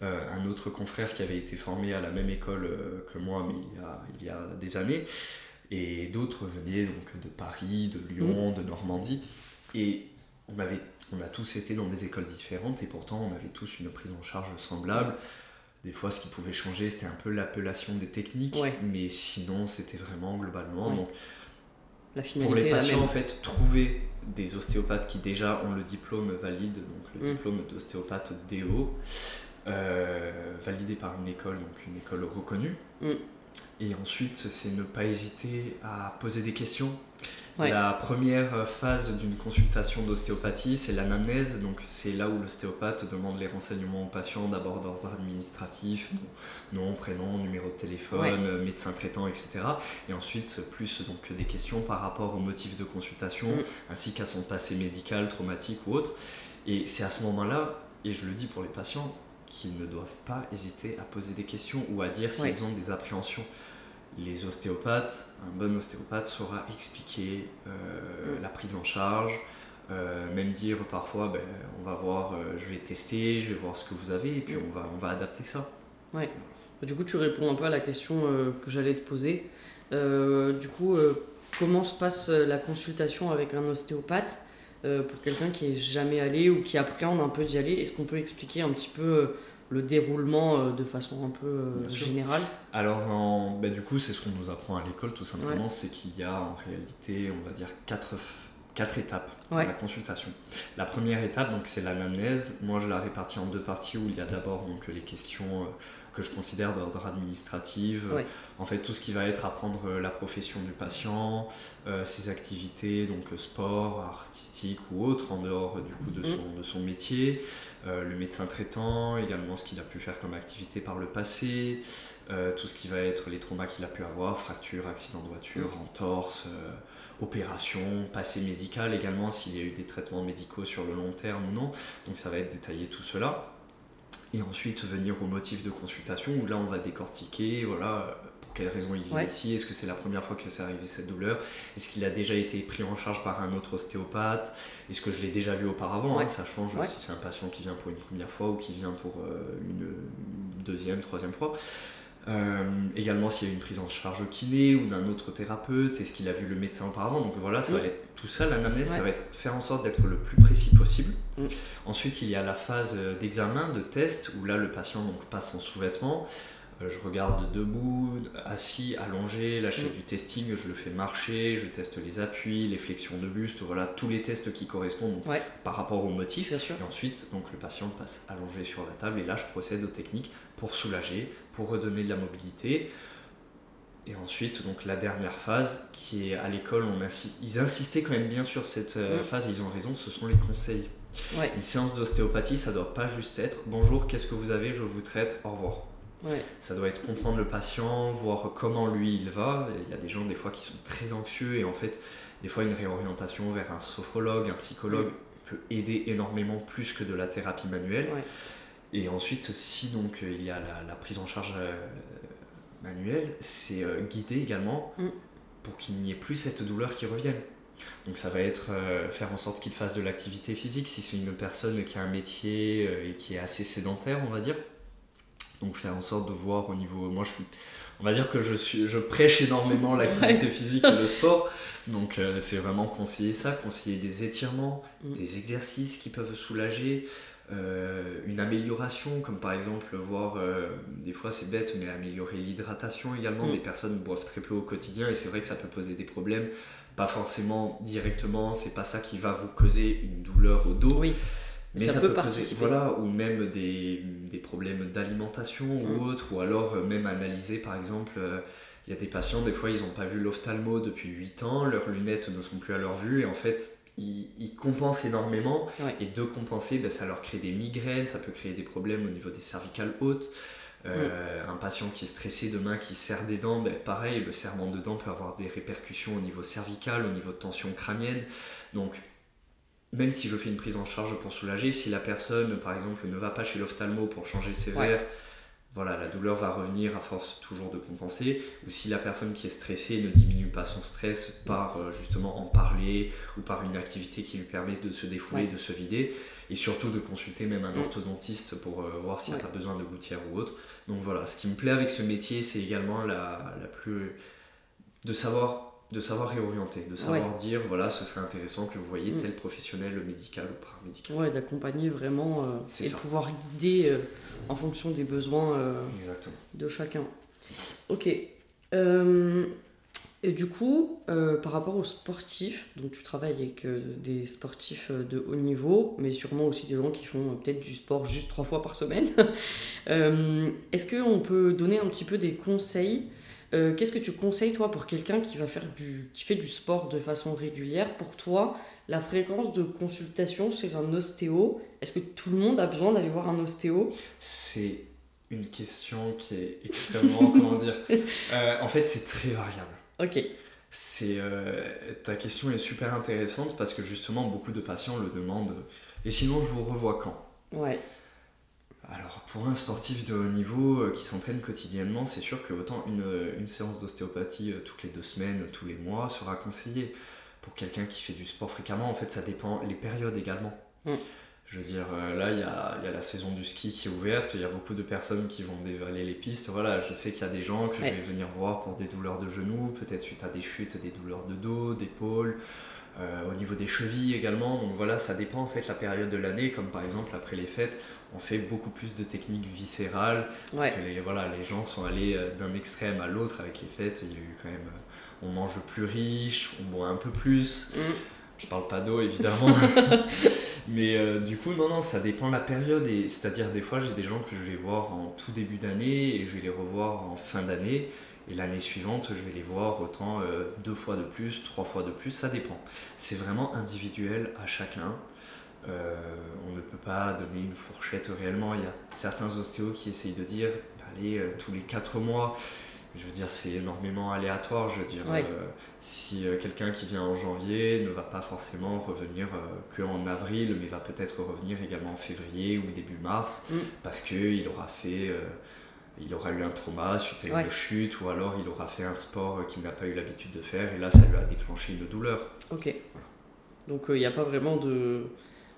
Euh, un autre confrère qui avait été formé à la même école que moi, mais il y a, il y a des années. Et d'autres venaient donc de Paris, de Lyon, mmh. de Normandie. Et on, avait, on a tous été dans des écoles différentes et pourtant on avait tous une prise en charge semblable. Des fois, ce qui pouvait changer, c'était un peu l'appellation des techniques, mais sinon, c'était vraiment globalement. Donc, la pour les patients, en fait, trouver des ostéopathes qui déjà ont le diplôme valide, donc le mmh. diplôme d'ostéopathe DO, euh, validé par une école, donc une école reconnue. Mm. Et ensuite, c'est ne pas hésiter à poser des questions. La première phase d'une consultation d'ostéopathie, c'est l'anamnèse. Donc, c'est là où l'ostéopathe demande les renseignements au patient, d'abord d'ordre administratif, nom, prénom, numéro de téléphone, médecin traitant, etc. Et ensuite, plus donc des questions par rapport au motif de consultation, mm. ainsi qu'à son passé médical, traumatique ou autre. Et c'est à ce moment-là, et je le dis pour les patients, qu'ils ne doivent pas hésiter à poser des questions ou à dire s'ils ont des appréhensions. Les ostéopathes, un bon ostéopathe saura expliquer euh, mm. la prise en charge, euh, même dire parfois ben, on va voir, euh, je vais tester, je vais voir ce que vous avez et puis on, va, on va adapter ça. Ouais. Du coup, tu réponds un peu à la question que j'allais te poser. du coup, comment se passe la consultation avec un ostéopathe? Euh, pour quelqu'un qui est jamais allé ou qui appréhende un peu d'y aller Est-ce qu'on peut expliquer un petit peu euh, le déroulement euh, de façon un peu générale? Alors, en, bah, du coup, c'est ce qu'on nous apprend à l'école, tout simplement, c'est qu'il y a en réalité, on va dire, quatre, quatre étapes dans la consultation. La première étape, donc, c'est l'anamnèse. Moi, je la répartis en deux parties où il y a d'abord donc les questions que je considère d'ordre administratif. En fait, tout ce qui va être apprendre euh, la profession du patient, euh, ses activités, donc euh, sport, artistique ou autre, en dehors du coup de mm. son, de son métier, le médecin traitant, également ce qu'il a pu faire comme activité par le passé, tout ce qui va être les traumas qu'il a pu avoir, fracture, accident de voiture, mm. entorse, opération, passé médical également, s'il y a eu des traitements médicaux sur le long terme ou non. Donc ça va être détaillé tout cela et ensuite venir au motif de consultation où là on va décortiquer voilà pour quelles raisons il vient ici est-ce que c'est la première fois que c'est arrivé cette douleur est-ce qu'il a déjà été pris en charge par un autre ostéopathe est-ce que je l'ai déjà vu auparavant hein, ça change si c'est un patient qui vient pour une première fois ou qui vient pour euh, une deuxième troisième fois euh, également s'il y a une prise en charge kiné ou d'un autre thérapeute, est-ce qu'il a vu le médecin auparavant Donc voilà, ça va être tout ça, l'anamnèse, ça va être faire en sorte d'être le plus précis possible. Mm. Ensuite, il y a la phase euh, d'examen, de test, où là le patient donc, passe en sous-vêtements. Euh, je regarde debout, assis, allongé, là je fais mm. du testing, je le fais marcher, je teste les appuis, les flexions de buste, voilà tous les tests qui correspondent par rapport au motif. Et ensuite, donc, le patient passe allongé sur la table et là je procède aux techniques pour soulager, pour redonner de la mobilité. Et ensuite, donc la dernière phase, qui est à l'école, on ils insistaient quand même bien sur cette euh, mm. phase, et ils ont raison, ce sont les conseils. Une séance d'ostéopathie, ça doit pas juste être bonjour, qu'est-ce que vous avez, je vous traite, au revoir. Ça doit être comprendre le patient, voir comment lui il va. Il y a des gens des fois qui sont très anxieux et en fait, des fois une réorientation vers un sophrologue, un psychologue peut aider énormément plus que de la thérapie manuelle. Et ensuite, si donc il y a la, prise en charge euh, manuelle, c'est euh, guider également mm. pour qu'il n'y ait plus cette douleur qui revienne. Donc ça va être euh, faire en sorte qu'il fasse de l'activité physique si c'est une personne qui a un métier et qui est assez sédentaire, on va dire donc faire en sorte de voir au niveau. Moi, je suis on va dire que je, suis, je prêche énormément l'activité physique et le [laughs] sport. Donc euh, c'est vraiment conseiller ça, conseiller des étirements, Mm. des exercices qui peuvent soulager, euh, une amélioration, comme par exemple voir, euh, des fois c'est bête, mais améliorer l'hydratation également. Mm. Des personnes boivent très peu au quotidien et c'est vrai que ça peut poser des problèmes. Pas forcément directement, c'est pas ça qui va vous causer une douleur au dos. Oui. Mais Ça ça, peut peut, poser- participer. voilà, ou même des, des problèmes d'alimentation Mm. ou autre, ou alors euh, même analyser par exemple, euh, il y a des patients, des fois ils n'ont pas vu l'ophtalmo depuis 8 ans, leurs lunettes ne sont plus à leur vue, et en fait ils, ils compensent énormément, Ouais. et de compenser, ben, ça leur crée des migraines, ça peut créer des problèmes au niveau des cervicales hautes. Euh, Un patient qui est stressé demain, qui serre des dents, ben, pareil, le serrement de dents peut avoir des répercussions au niveau cervical, au niveau de tension crânienne. Donc, même si je fais une prise en charge pour soulager, si la personne, par exemple, ne va pas chez l'ophtalmo pour changer ses Ouais. verres, voilà, la douleur va revenir à force toujours de compenser. Ou si la personne qui est stressée ne diminue pas son stress par euh, justement en parler ou par une activité qui lui permet de se défouler, Ouais. de se vider. Et surtout de consulter même un Mm. orthodontiste pour euh, voir s'il n'y a Ouais. pas besoin de gouttière ou autre. Donc voilà, ce qui me plaît avec ce métier, c'est également la, la plus. de savoir. De savoir réorienter, de savoir dire voilà, ce serait intéressant que vous voyez Mm. tel professionnel médical ou paramédical. Ouais, d'accompagner vraiment euh, et ça. pouvoir guider euh, en fonction des besoins euh, de chacun. Ok. Euh, et du coup, par rapport aux sportifs, donc tu travailles avec des sportifs de haut niveau, mais sûrement aussi des gens qui font peut-être du sport juste trois fois par semaine. [laughs] Est-ce qu'on peut donner un petit peu des conseils Euh, Qu'est-ce que tu conseilles toi pour quelqu'un qui va faire du, qui fait du sport de façon régulière? Pour toi, la fréquence de consultation chez un ostéo, est-ce que tout le monde a besoin d'aller voir un ostéo? C'est une question qui est extrêmement, [laughs] comment dire, euh, en fait c'est très variable. Ok. C'est euh, ta question est super intéressante parce que justement beaucoup de patients le demandent. Et sinon je vous revois quand? Ouais. Alors pour un sportif de haut niveau euh, qui s'entraîne quotidiennement, c'est sûr que autant une, une séance d'ostéopathie euh, toutes les deux semaines, tous les mois sera conseillée. Pour quelqu'un qui fait du sport fréquemment, en fait ça dépend les périodes également. Mm. Je veux dire, euh, là il y a, il y a la saison du ski qui est ouverte, il y a beaucoup de personnes qui vont dévaler les pistes. Voilà, je sais qu'il y a des gens que Ouais. je vais venir voir pour des douleurs de genoux, peut-être suite à des chutes, des douleurs de dos, d'épaule. Euh, au niveau des chevilles également, donc voilà, ça dépend en fait la période de l'année, comme par exemple après les fêtes, on fait beaucoup plus de techniques viscérales, parce Ouais. que les, voilà, les gens sont allés euh, d'un extrême à l'autre avec les fêtes, il y a eu quand même, euh, on mange plus riche, on boit un peu plus, Mm. je parle pas d'eau évidemment, [laughs] mais euh, du coup non, non, ça dépend de la période, et c'est-à-dire des fois j'ai des gens que je vais voir en tout début d'année, et je vais les revoir en fin d'année, et l'année suivante, je vais les voir autant euh, deux fois de plus, trois fois de plus, ça dépend. C'est vraiment individuel à chacun. Euh, on ne peut pas donner une fourchette réellement. Il y a certains ostéos qui essayent de dire d'aller euh, tous les quatre mois. Je veux dire, c'est énormément aléatoire. Je veux dire, Ouais. si quelqu'un qui vient en janvier ne va pas forcément revenir euh, que en avril, mais va peut-être revenir également en février ou début mars, Mm. parce qu'il aura fait, il aura eu un trauma suite à Ouais. une chute, ou alors il aura fait un sport qu'il n'a pas eu l'habitude de faire, et là, ça lui a déclenché une douleur. Ok. Donc il n'y a pas vraiment de.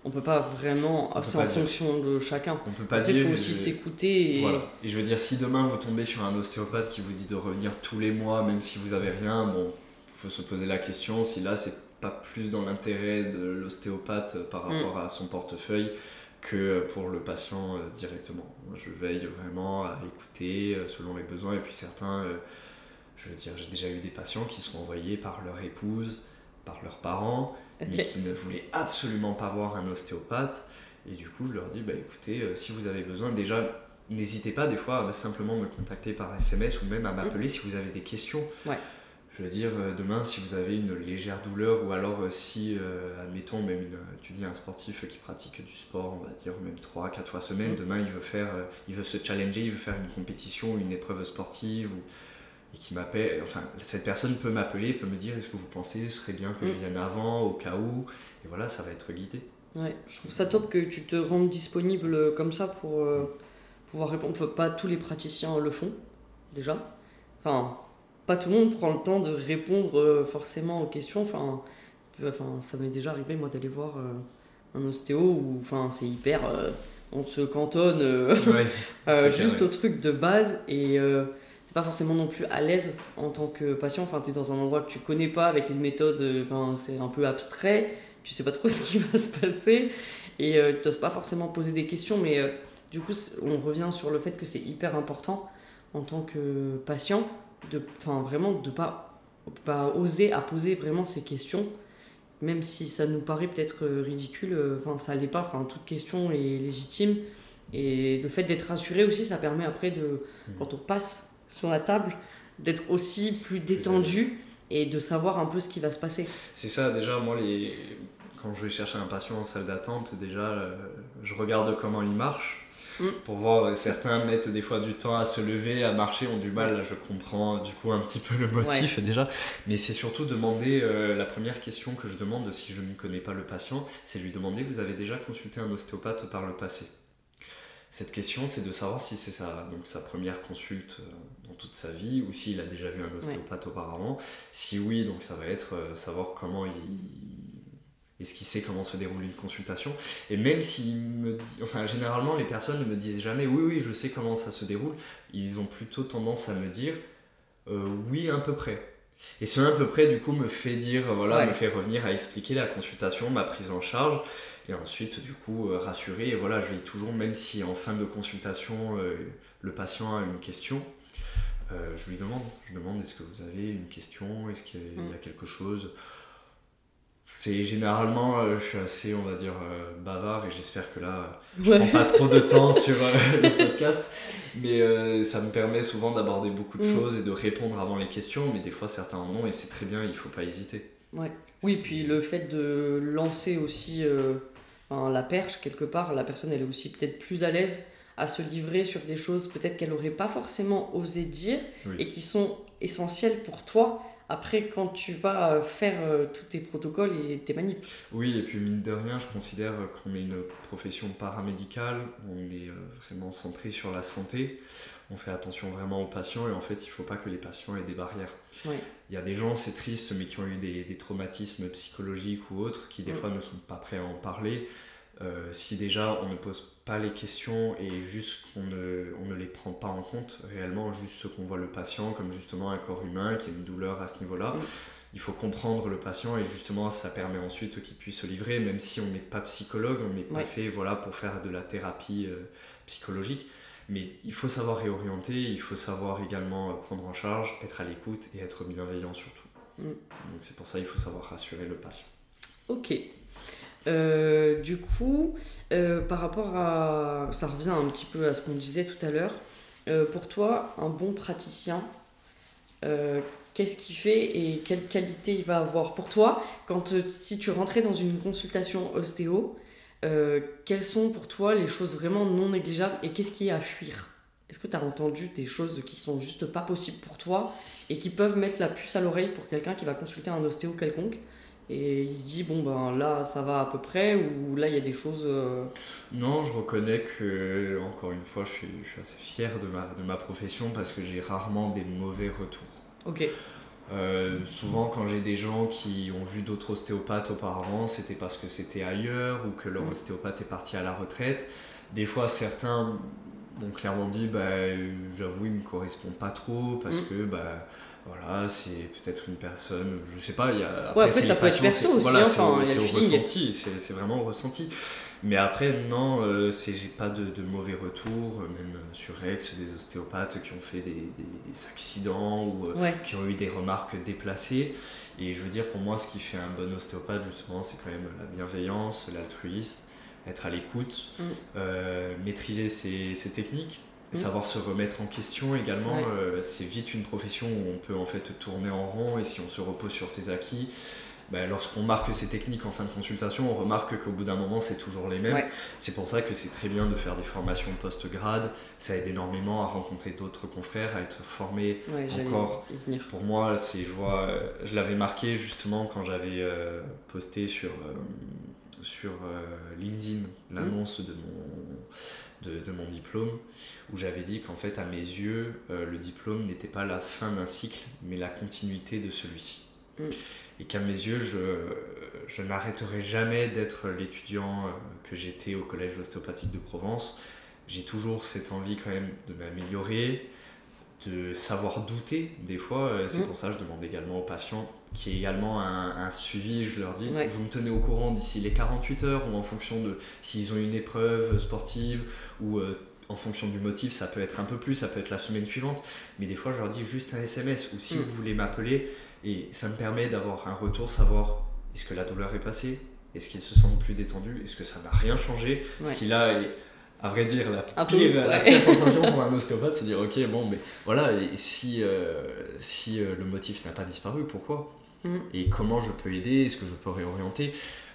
On peut pas vraiment. Peut C'est en dire. fonction de chacun. On peut pas Après, il dire. faut aussi je- s'écouter. Et... Voilà. Et je veux dire, si demain vous tombez sur un ostéopathe qui vous dit de revenir tous les mois, même si vous avez rien, bon, faut se poser la question si là c'est pas plus dans l'intérêt de l'ostéopathe euh, par Mm. rapport à son portefeuille que pour le patient euh, directement. Je veille vraiment à écouter euh, selon les besoins et puis certains, euh, je veux dire, j'ai déjà eu des patients qui sont envoyés par leur épouse, par leurs parents, mais qui ne voulaient absolument pas voir un ostéopathe. Et du coup, je leur dis, bah écoutez, si vous avez besoin, déjà, n'hésitez pas des fois à simplement me contacter par SMS ou même à m'appeler si vous avez des questions. Ouais. Je veux dire, euh, demain, si vous avez une légère douleur, ou alors euh, si, euh, admettons, même une, tu dis un sportif qui pratique du sport, on va dire même 3-4 fois semaine, Mm. demain il veut faire, il veut se challenger, il veut faire une compétition, une épreuve sportive, ou, et qui m'appelle, enfin, cette personne peut m'appeler, peut me dire, est-ce que vous pensez, ce serait bien que je Mm. vienne avant, au cas où, et voilà, ça va être guidé. Ouais, je trouve ça top que tu te rendes disponible comme ça pour euh, pouvoir répondre. Pas tous les praticiens le font, déjà. Enfin, pas tout le monde prend le temps de répondre euh, forcément aux questions. Enfin, ça m'est déjà arrivé, moi, d'aller voir euh, un ostéo où enfin, c'est hyper. euh, on se cantonne Ouais, [laughs] [laughs] C'est clair, juste ouais. au truc de base et pas forcément non plus à l'aise en tant que patient. Enfin, tu es dans un endroit que tu connais pas, avec une méthode, enfin, c'est un peu abstrait, tu sais pas trop [laughs] ce qui va se passer, et euh, tu n'oses pas forcément poser des questions, mais euh, du coup, on revient sur le fait que c'est hyper important en tant que patient, de, enfin, vraiment, de pas, pas oser à poser vraiment ces questions, même si ça nous paraît peut-être ridicule, enfin, ça l'est pas, enfin, toute question est légitime. Et le fait d'être rassuré aussi, ça permet après de, mmh. quand on passe sur la table, d'être aussi plus détendu et de savoir un peu ce qui va se passer. C'est ça, déjà, moi, les... quand je vais chercher un patient en salle d'attente, déjà, euh, je regarde comment il marche. Mm. Pour voir, euh, certains mettent des fois du temps à se lever, à marcher, ont du mal. je comprends du coup un petit peu le motif déjà. Mais c'est surtout demander, euh, la première question que je demande si je ne connais pas le patient, c'est lui demander, vous avez déjà consulté un ostéopathe par le passé? Cette question, c'est de savoir si c'est sa, donc, sa première consulte euh, dans toute sa vie ou s'il a déjà vu un ostéopathe auparavant. Si oui, donc ça va être euh, savoir comment il. Est-ce qu'il sait comment se déroule une consultation Et même s'il me. Enfin, généralement, les personnes ne me disent jamais oui, oui, je sais comment ça se déroule. Ils ont plutôt tendance à me dire euh, oui, à peu près. Et ce à peu près, du coup, me fait dire, voilà, me fait revenir à expliquer la consultation, ma prise en charge. Et ensuite, du coup, euh, rassurer. Et voilà, je vais toujours, même si en fin de consultation, euh, le patient a une question, euh, je lui demande. Je demande est-ce que vous avez une question? Est-ce qu'il y, a mm. quelque chose? C'est généralement, je suis assez, on va dire, bavard et j'espère que là, je prends pas trop de temps [laughs] sur le podcast, mais ça me permet souvent d'aborder beaucoup de mm. choses et de répondre avant les questions, mais des fois certains en ont et c'est très bien, il faut pas hésiter. Ouais. Oui, puis le fait de lancer aussi la perche, quelque part, la personne, elle est aussi peut-être plus à l'aise à se livrer sur des choses peut-être qu'elle n'aurait pas forcément osé dire et qui sont essentielles pour toi après quand tu vas euh, faire euh, tous tes protocoles et tes manips. Oui, et puis mine de rien, je considère qu'on est une profession paramédicale, on est euh, vraiment centré sur la santé on fait attention vraiment aux patients et en fait il ne faut pas que les patients aient des barrières. Il y a des gens, c'est triste, mais qui ont eu des, traumatismes psychologiques ou autres, qui des fois ne sont pas prêts à en parler. Euh, si déjà on ne pose pas les questions et juste qu'on ne, on ne les prend pas en compte réellement, juste ce qu'on voit le patient comme justement un corps humain qui a une douleur à ce niveau-là, il faut comprendre le patient et justement ça permet ensuite qu'il puisse se livrer, même si on n'est pas psychologue, on n'est pas fait voilà, pour faire de la thérapie euh, psychologique. Mais il faut savoir réorienter, il faut savoir également euh, prendre en charge, être à l'écoute et être bienveillant surtout. Mm. Donc c'est pour ça qu'il faut savoir rassurer le patient. Ok. Euh, du coup, euh, par rapport à... Ça revient un petit peu à ce qu'on disait tout à l'heure. pour toi, un bon praticien, qu'est-ce qu'il fait et quelle qualité il va avoir Pour toi, quand si tu rentrais dans une consultation ostéo, euh, quelles sont pour toi les choses vraiment non négligeables et qu'est-ce qui est à fuir? Est-ce que tu as entendu des choses qui sont juste pas possibles pour toi et qui peuvent mettre la puce à l'oreille pour quelqu'un qui va consulter un ostéo quelconque? Et il se dit bon ben là ça va à peu près ou là il y a des choses euh, non je reconnais que encore une fois je suis, je suis assez fier de ma, de ma profession parce que j'ai rarement des mauvais retours ok euh, souvent, quand j'ai des gens qui ont vu d'autres ostéopathes auparavant, c'était parce que c'était ailleurs ou que leur mm. ostéopathe est parti à la retraite. Des fois, certains m'ont clairement dit bah, J'avoue, il ne me correspond pas trop parce mm. que bah, voilà, c'est peut-être une personne, je sais pas. Y a, après, ça peut être perso aussi, voilà, c'est au ressenti, c'est vraiment au ressenti. Mais après, non, euh, j'ai pas de, de, mauvais retours, euh, même euh, sur Rex, des ostéopathes qui ont fait des, des, des accidents ou euh, qui ont eu des remarques déplacées. Et je veux dire, pour moi, ce qui fait un bon ostéopathe, justement, c'est quand même la bienveillance, l'altruisme, être à l'écoute, mm. maîtriser ses, ses techniques, mm. savoir se remettre en question également. c'est vite une profession où on peut en fait tourner en rond et si on se repose sur ses acquis, bah, lorsqu'on marque ces techniques en fin de consultation, on remarque qu'au bout d'un moment, c'est toujours les mêmes. C'est pour ça que c'est très bien de faire des formations post-grade. Ça aide énormément à rencontrer d'autres confrères, à être formé encore. Pour moi, c'est, je, vois, je l'avais marqué justement quand j'avais euh, posté sur, euh, sur euh, LinkedIn l'annonce de mon, de, de, mon diplôme, où j'avais dit qu'en fait, à mes yeux, le diplôme n'était pas la fin d'un cycle, mais la continuité de celui-ci. Mm et qu'à mes yeux, je, je n'arrêterai jamais d'être l'étudiant euh, que j'étais au Collège ostéopathique de Provence. J'ai toujours cette envie quand même de m'améliorer, de savoir douter des fois. Euh, C'est Mm. pour ça que je demande également aux patients qui est également un, un suivi, je leur dis, Ouais. vous me tenez au courant d'ici les 48 heures ou en fonction de s'ils ont une épreuve sportive ou euh, en fonction du motif, ça peut être un peu plus, ça peut être la semaine suivante. Mais des fois, je leur dis juste un SMS ou si Mm. vous voulez m'appeler et ça me permet d'avoir un retour, savoir est-ce que la douleur est passée, est-ce qu'ils se sentent plus détendus, est-ce que ça n'a rien changé, ce Ouais. qui là est, à vrai dire, la peu, pire, la pire sensation pour [laughs] un ostéopathe, c'est de dire ok, bon, mais voilà, et si, euh, si euh, le motif n'a pas disparu, pourquoi? Mm. Et comment je peux aider Est-ce que je peux réorienter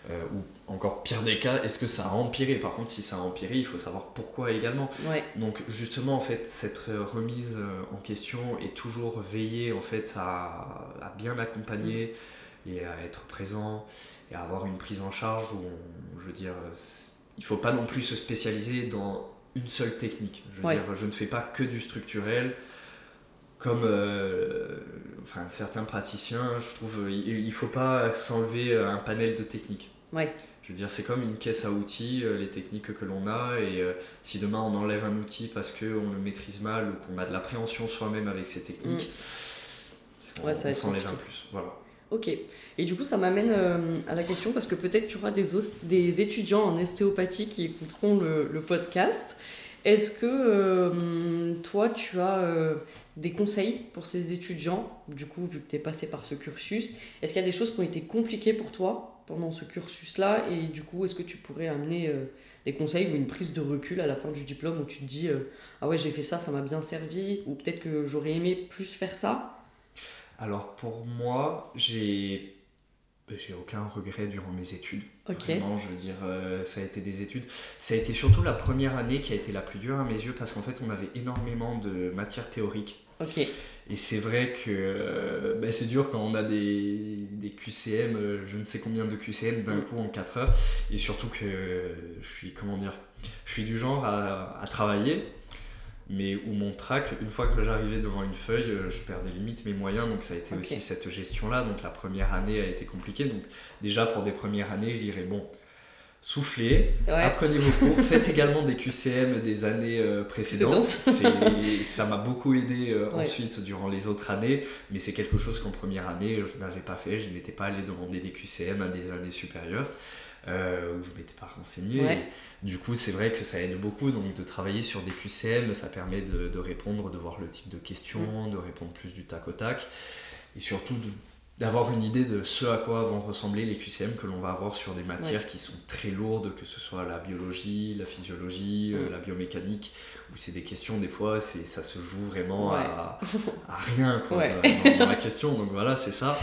Euh, Ou encore pire des cas, est-ce que ça a empiré? Par contre, si ça a empiré, il faut savoir pourquoi également. Ouais, Donc justement en fait cette euh, remise euh, en question et toujours veiller en fait à, à bien accompagner et à être présent et à avoir une prise en charge où on- je veux dire il faut pas non plus se spécialiser dans une seule technique. Je veux Ouais. dire je ne fais pas que du structurel comme euh, enfin, certains praticiens, je trouve euh, il il faut pas s'enlever euh, un panel de techniques. ouais, Je veux dire, c'est comme une caisse à outils, les techniques que l'on a, et euh, si demain on enlève un outil parce qu'on le maîtrise mal ou qu'on a de l'appréhension soi-même avec ces techniques, on, Mm. Ouais, ça va on s'enlève un plus. Voilà. ok. Et du coup, ça m'amène euh, à la question parce que peut-être tu auras des, os- des étudiants en ostéopathie qui écouteront le, le podcast. Est-ce que euh, toi, tu as euh, des conseils pour ces étudiants Du coup, vu que tu es passé par ce cursus, est-ce qu'il y a des choses qui ont été compliquées pour toi pendant ce cursus-là? Et du coup, est-ce que tu pourrais amener euh, des conseils ou une prise de recul à la fin du diplôme où tu te dis Ah ouais, j'ai fait ça, ça m'a bien servi Ou peut-être que j'aurais aimé plus faire ça? Alors pour moi, j'ai j'ai aucun regret durant mes études. Ok. Vraiment, je veux dire, euh, ça a été des études. Ça a été surtout la première année qui a été la plus dure à mes yeux parce qu'en fait, on avait énormément de matières théoriques. Ok. Et c'est vrai que euh, ben, c'est dur quand on a des, des QCM, euh, je ne sais combien de QCM d'un Mm. coup en 4 heures. Et surtout que je suis, comment dire, je suis du genre à, à travailler, mais où mon track, une fois que j'arrivais devant une feuille, euh, je perdais limite mes moyens. Donc ça a été aussi cette gestion-là. Donc la première année a été compliquée. Donc déjà pour des premières années, je dirais, bon, soufflez, Ouais. Apprenez vos cours, [laughs] faites également des QCM des années euh, précédentes. Ça m'a beaucoup aidé euh, Ouais. ensuite durant les autres années, mais c'est quelque chose qu'en première année je n'avais pas fait. Je n'étais pas allé demander des QCM à des années supérieures euh, où je ne m'étais pas renseigné. Ouais. Du coup, c'est vrai que ça aide beaucoup donc de travailler sur des QCM. Ça permet de, de répondre, de voir le type de questions, de répondre plus du tac au tac et surtout de d'avoir une idée de ce à quoi vont ressembler les QCM que l'on va avoir sur des matières qui sont très lourdes, que ce soit la biologie, la physiologie, euh, Mm. la biomécanique, où c'est des questions, des fois, c'est, ça se joue vraiment Ouais. à, [laughs] à rien quoi, Ouais. dans, dans la question. Donc voilà, c'est ça.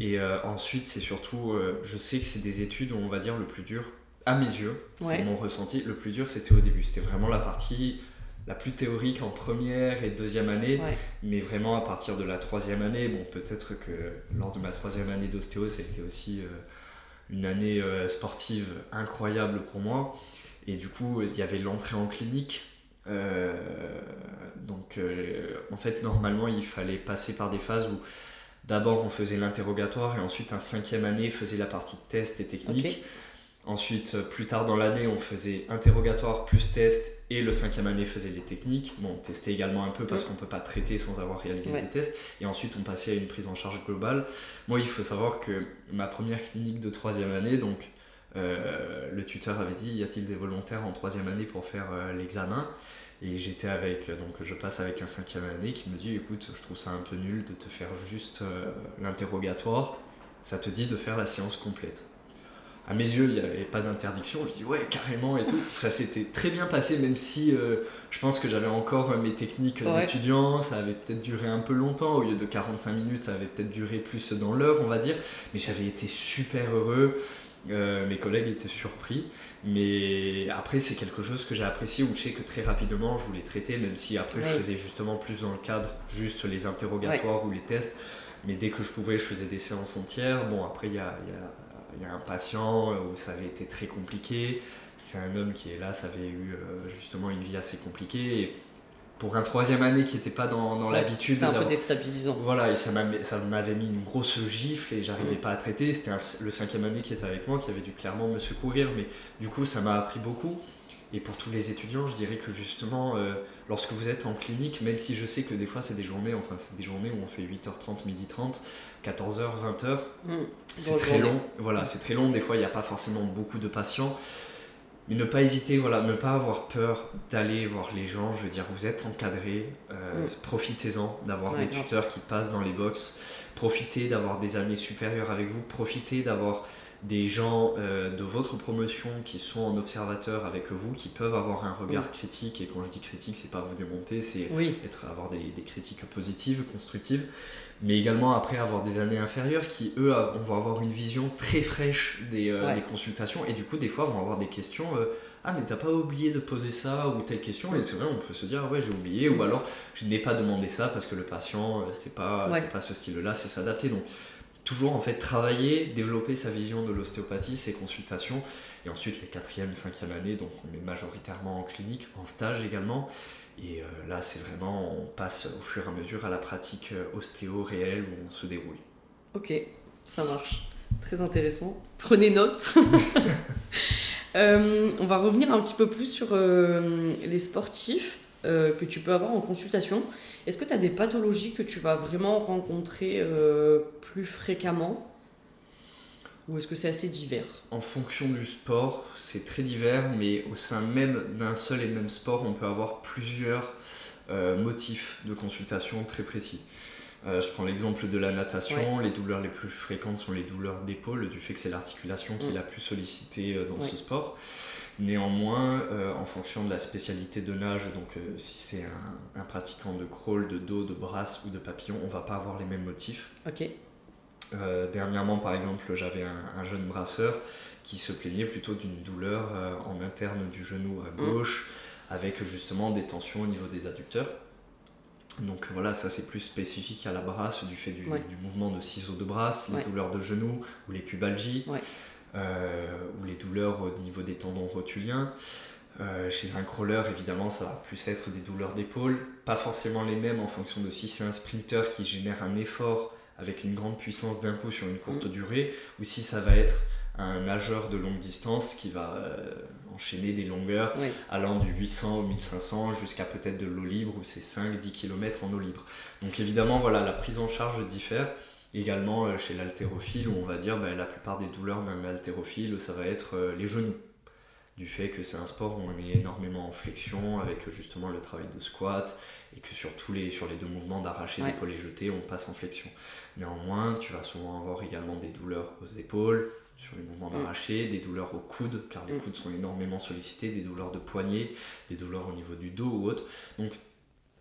Et euh, ensuite, c'est surtout, euh, je sais que c'est des études où on va dire le plus dur, à mes yeux, Ouais. c'est mon ressenti, le plus dur c'était au début. C'était vraiment la partie la plus théorique en première et deuxième année. Ouais. Mais vraiment, à partir de la troisième année, bon, peut-être que lors de ma troisième année d'ostéo, ça a été aussi euh, une année sportive incroyable pour moi. Et du coup, il y avait l'entrée en clinique. Donc, en fait, normalement, il fallait passer par des phases où d'abord on faisait l'interrogatoire et ensuite, un cinquième année faisait la partie test et technique. Ensuite, euh, plus tard dans l'année, on faisait interrogatoire plus test et le cinquième année faisait les techniques. Bon, on testait également un peu parce qu'on peut pas traiter sans avoir réalisé Ouais. des tests. Et ensuite, on passait à une prise en charge globale. Moi, il faut savoir que ma première clinique de troisième année, donc euh, le tuteur avait dit y a-t-il des volontaires en troisième année pour faire euh, l'examen? Et j'étais avec, donc je passe avec un cinquième année qui me dit écoute, je trouve ça un peu nul de te faire juste euh, l'interrogatoire. Ça te dit de faire la séance complète à mes yeux, il n'y avait pas d'interdiction. Je dis ouais, carrément et tout. [laughs] Ça s'était très bien passé, même si euh, je pense que j'avais encore euh, mes techniques Ouais. d'étudiant. Ça avait peut-être duré un peu longtemps. Au lieu de 45 minutes, ça avait peut-être duré plus dans l'heure, on va dire. Mais j'avais été super heureux. Euh, mes collègues étaient surpris. Mais après, c'est quelque chose que j'ai apprécié où je sais que très rapidement, je voulais traiter, même si après, je faisais justement plus dans le cadre, juste les interrogatoires ou les tests. Mais dès que je pouvais, je faisais des séances entières. Bon, après, il y a, y a- y a un patient où ça avait été très compliqué. C'est un homme qui est là, ça avait eu euh, justement une vie assez compliquée. Et pour un troisième année qui n'était pas dans, dans Ouais, l'habitude C'est un peu déstabilisant. voilà, et ça m'a- ça m'avait mis une grosse gifle et j'arrivais pas à traiter. C'était le cinquième année qui était avec moi qui avait dû clairement me secourir, mais du coup, ça m'a appris beaucoup. Et pour tous les étudiants, je dirais que justement, euh, lorsque vous êtes en clinique, même si je sais que des fois c'est des journées, enfin c'est des journées où on fait 8h30, midi 30, 14h, 20h, c'est très long. Voilà, c'est très long. Des fois, il n'y a pas forcément beaucoup de patients. Mais ne pas hésiter, voilà, ne pas avoir peur d'aller voir les gens. Je veux dire, vous êtes encadré, euh, mm. profitez-en d'avoir des tuteurs qui passent dans les box. Profitez d'avoir des années supérieures avec vous. Profitez d'avoir des gens euh, de votre promotion qui sont en observateur avec vous, qui peuvent avoir un regard critique. Et quand je dis critique, c'est pas vous démonter, c'est être avoir des, des, critiques positives, constructives. Mais également après avoir des années inférieures qui, eux, vont avoir une vision très fraîche des, euh, des consultations. Et du coup, des fois, vont avoir des questions. Euh, ah mais t'as pas oublié de poser ça ou telle question? Et c'est vrai on peut se dire ah ouais j'ai oublié ou alors je n'ai pas demandé ça parce que le patient c'est pas c'est pas ce style là c'est s'adapter donc toujours en fait travailler, développer sa vision de l'ostéopathie, ses consultations, et ensuite les quatrième, cinquième années, donc on est majoritairement en clinique, en stage également, et euh, là c'est vraiment, on passe au fur et à mesure à la pratique euh, ostéo réelle où on se déroule. Ok, ça marche, très intéressant. Prenez note. [laughs] [laughs] Euh, on va revenir un petit peu plus sur les sportifs que tu peux avoir en consultation. Est-ce que tu as des pathologies que tu vas vraiment rencontrer euh, plus fréquemment? Ou est-ce que c'est assez divers? En fonction du sport, c'est très divers, mais au sein même d'un seul et même sport, on peut avoir plusieurs euh, motifs de consultation très précis. Euh, je prends l'exemple de la natation, les douleurs les plus fréquentes sont les douleurs d'épaule, du fait que c'est l'articulation qui est mm. la plus sollicitée dans ce sport. Néanmoins, euh, en fonction de la spécialité de nage, donc euh, si c'est un, pratiquant de crawl, de dos, de brasse ou de papillon, on va pas avoir les mêmes motifs. Ok. Euh, dernièrement, par exemple, j'avais un, jeune brasseur qui se plaignait plutôt d'une douleur en interne du genou à mm. gauche, avec justement des tensions au niveau des adducteurs. Donc voilà, ça c'est plus spécifique à la brasse du fait du, mouvement de ciseaux de brasse, les douleurs de genou ou les pubalgies. Ou les douleurs au niveau des tendons rotuliens. Euh, chez un crawler, évidemment, ça va plus être des douleurs d'épaule, pas forcément les mêmes en fonction de si c'est un sprinter qui génère un effort avec une grande puissance d'un coup sur une courte mm. durée, ou si ça va être un nageur de longue distance qui va euh, enchaîner des longueurs allant du 800 au 1500 jusqu'à peut-être de l'eau libre où c'est 5-10 km en eau libre. Donc évidemment, voilà, la prise en charge diffère. Également euh, chez l'haltérophile, où on va dire bah, la plupart des douleurs d'un haltérophile, ça va être euh, les genoux. Du fait que c'est un sport où on est énormément en flexion avec justement le travail de squat et que sur tous les, sur les deux mouvements d'arracher, d'épaule et jeter, on passe en flexion. Néanmoins, tu vas souvent avoir également des douleurs aux épaules, sur les mouvements mm. d'arraché, des douleurs aux coudes, car les mm. coudes sont énormément sollicités, des douleurs de poignet, des douleurs au niveau du dos ou autre. Donc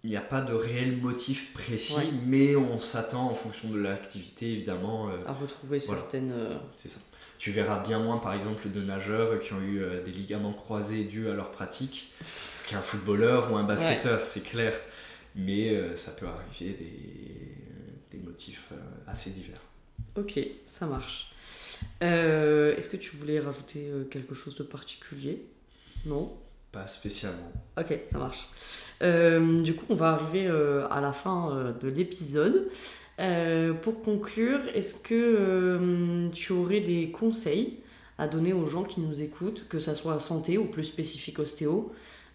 il n'y a pas de réel motif précis, mais on s'attend en fonction de l'activité évidemment. Euh, à retrouver certaines. Euh, c'est ça. Tu verras bien moins par exemple de nageurs qui ont eu euh, des ligaments croisés dus à leur pratique qu'un footballeur ou un basketteur, c'est clair. Mais ça peut arriver des, des motifs assez divers. Ok, ça marche. Est-ce que tu voulais rajouter quelque chose de particulier? Non? Pas spécialement. Ok, ça marche. Euh, du coup, on va arriver euh, à la fin euh, de l'épisode. pour conclure, est-ce que tu aurais des conseils à donner aux gens qui nous écoutent, que ça soit santé ou plus spécifique ostéo,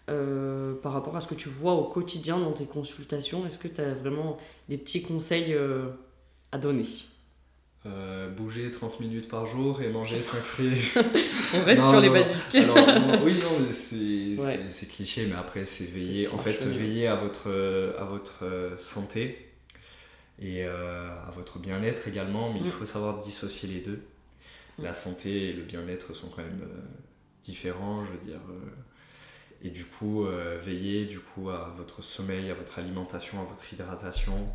par rapport à ce que tu vois au quotidien dans tes consultations? Est-ce que tu as vraiment des petits conseils à donner? Euh, bouger 30 minutes par jour et manger [laughs] 5 fruits. On reste sur les basiques. oui, non, c'est cliché, mais après, c'est veiller, en fait, veiller à votre, à votre euh, santé et euh, à votre bien-être également, mais il mm. faut savoir dissocier les deux. Mm. La santé et le bien-être sont quand même différents, je veux dire. et du coup, veiller du coup, à votre sommeil, à votre alimentation, à votre hydratation,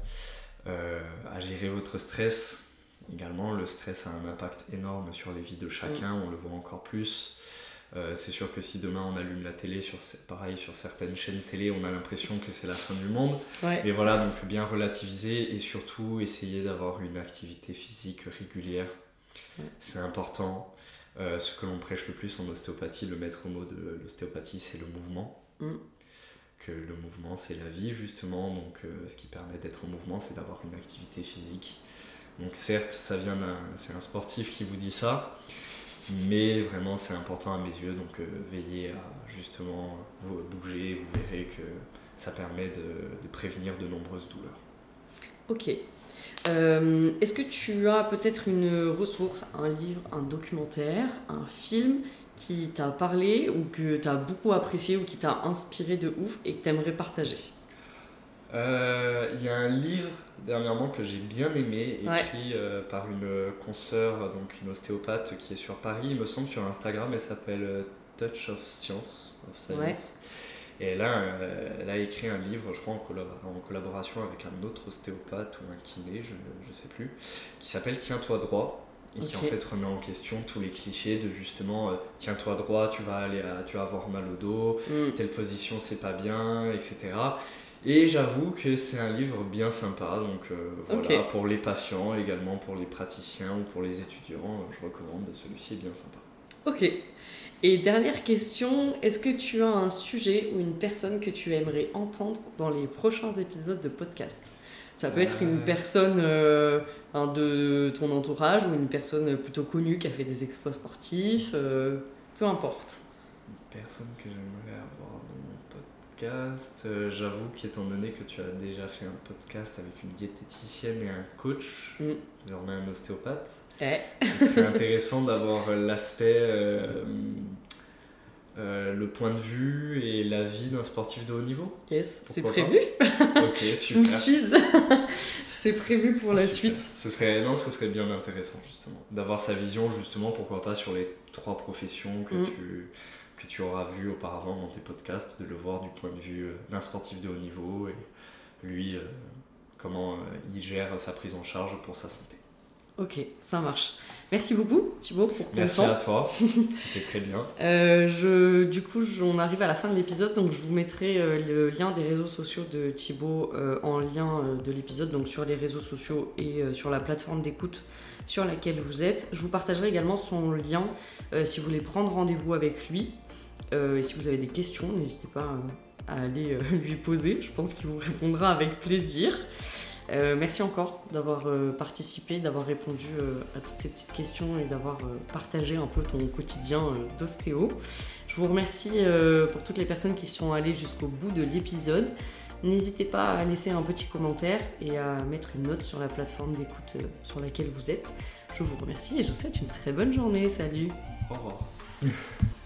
à gérer votre stress Également, le stress a un impact énorme sur les vies de chacun, mm. on le voit encore plus. Euh, c'est sûr que si demain on allume la télé, sur, pareil sur certaines chaînes télé, on a l'impression que c'est la fin du monde. Mais voilà, donc bien relativiser et surtout essayer d'avoir une activité physique régulière. C'est important. Euh, ce que l'on prêche le plus en ostéopathie, le maître mot de l'ostéopathie, c'est le mouvement. Mm. Que le mouvement, c'est la vie justement. Donc euh, ce qui permet d'être en mouvement, c'est d'avoir une activité physique donc certes, ça vient c'est un sportif qui vous dit ça, Mais vraiment, c'est important à mes yeux, donc veillez à justement vous bouger, vous verrez que ça permet de, prévenir de nombreuses douleurs. Ok. Euh, est-ce que tu as peut-être une ressource, un livre, un documentaire, un film qui t'a parlé ou que tu as beaucoup apprécié ou qui t'a inspiré de ouf et que tu aimerais partager? euh, Il y a un livre dernièrement que j'ai bien aimé, écrit euh, par une consoeur, donc une ostéopathe qui est sur Paris, il me semble, sur Instagram, elle s'appelle Touch of Science, of Science. Et là, elle a écrit un livre, je crois, en, collaboration avec un autre ostéopathe ou un kiné, je ne sais plus, qui s'appelle Tiens-toi droit et qui en fait remet en question tous les clichés de justement euh, tiens-toi droit, tu vas aller tu vas avoir mal au dos, mm. telle position c'est pas bien, etc. Et j'avoue que c'est un livre bien sympa, donc euh, voilà, pour les patients, également pour les praticiens ou pour les étudiants, je recommande, celui-ci est bien sympa. Ok, et dernière question, est-ce que tu as un sujet ou une personne que tu aimerais entendre dans les prochains épisodes de podcast? Ça peut être une euh. personne euh, de ton entourage ou une personne plutôt connue qui a fait des exploits sportifs, euh, peu importe. Une personne que dans podcast, j'avoue qu'étant donné que tu as déjà fait un podcast avec une diététicienne et un coach, mm. désormais un ostéopathe, eh. Ce serait intéressant d'avoir l'aspect, euh, euh, le point de vue et la vie d'un sportif de haut niveau. Yes, c'est prévu. ok, [laughs] super. [laughs] c'est prévu pour la suite. Ce serait, non, ce serait bien intéressant justement d'avoir sa vision justement, pourquoi pas sur les trois professions que mm. tu que tu auras vu auparavant dans tes podcasts, de le voir du point de vue euh, d'un sportif de haut niveau et lui comment il gère sa prise en charge pour sa santé. Ok, ça marche. Merci beaucoup Thibaut pour ton Merci à toi, [laughs] c'était très bien. Euh, je, du coup, on arrive à la fin de l'épisode, donc je vous mettrai euh, le lien des réseaux sociaux de Thibaut euh, en lien de l'épisode, donc sur les réseaux sociaux et sur la plateforme d'écoute sur laquelle vous êtes. Je vous partagerai également son lien si vous voulez prendre rendez-vous avec lui. Et si vous avez des questions, n'hésitez pas à aller [laughs] lui poser, je pense qu'il vous répondra avec plaisir. Euh, merci encore d'avoir euh, participé, d'avoir répondu euh, à toutes ces petites questions et d'avoir partagé un peu ton quotidien d'ostéo. Je vous remercie pour toutes les personnes qui sont allées jusqu'au bout de l'épisode. N'hésitez pas à laisser un petit commentaire et à mettre une note sur la plateforme d'écoute sur laquelle vous êtes. Je vous remercie et je vous souhaite une très bonne journée. Salut Au revoir [laughs]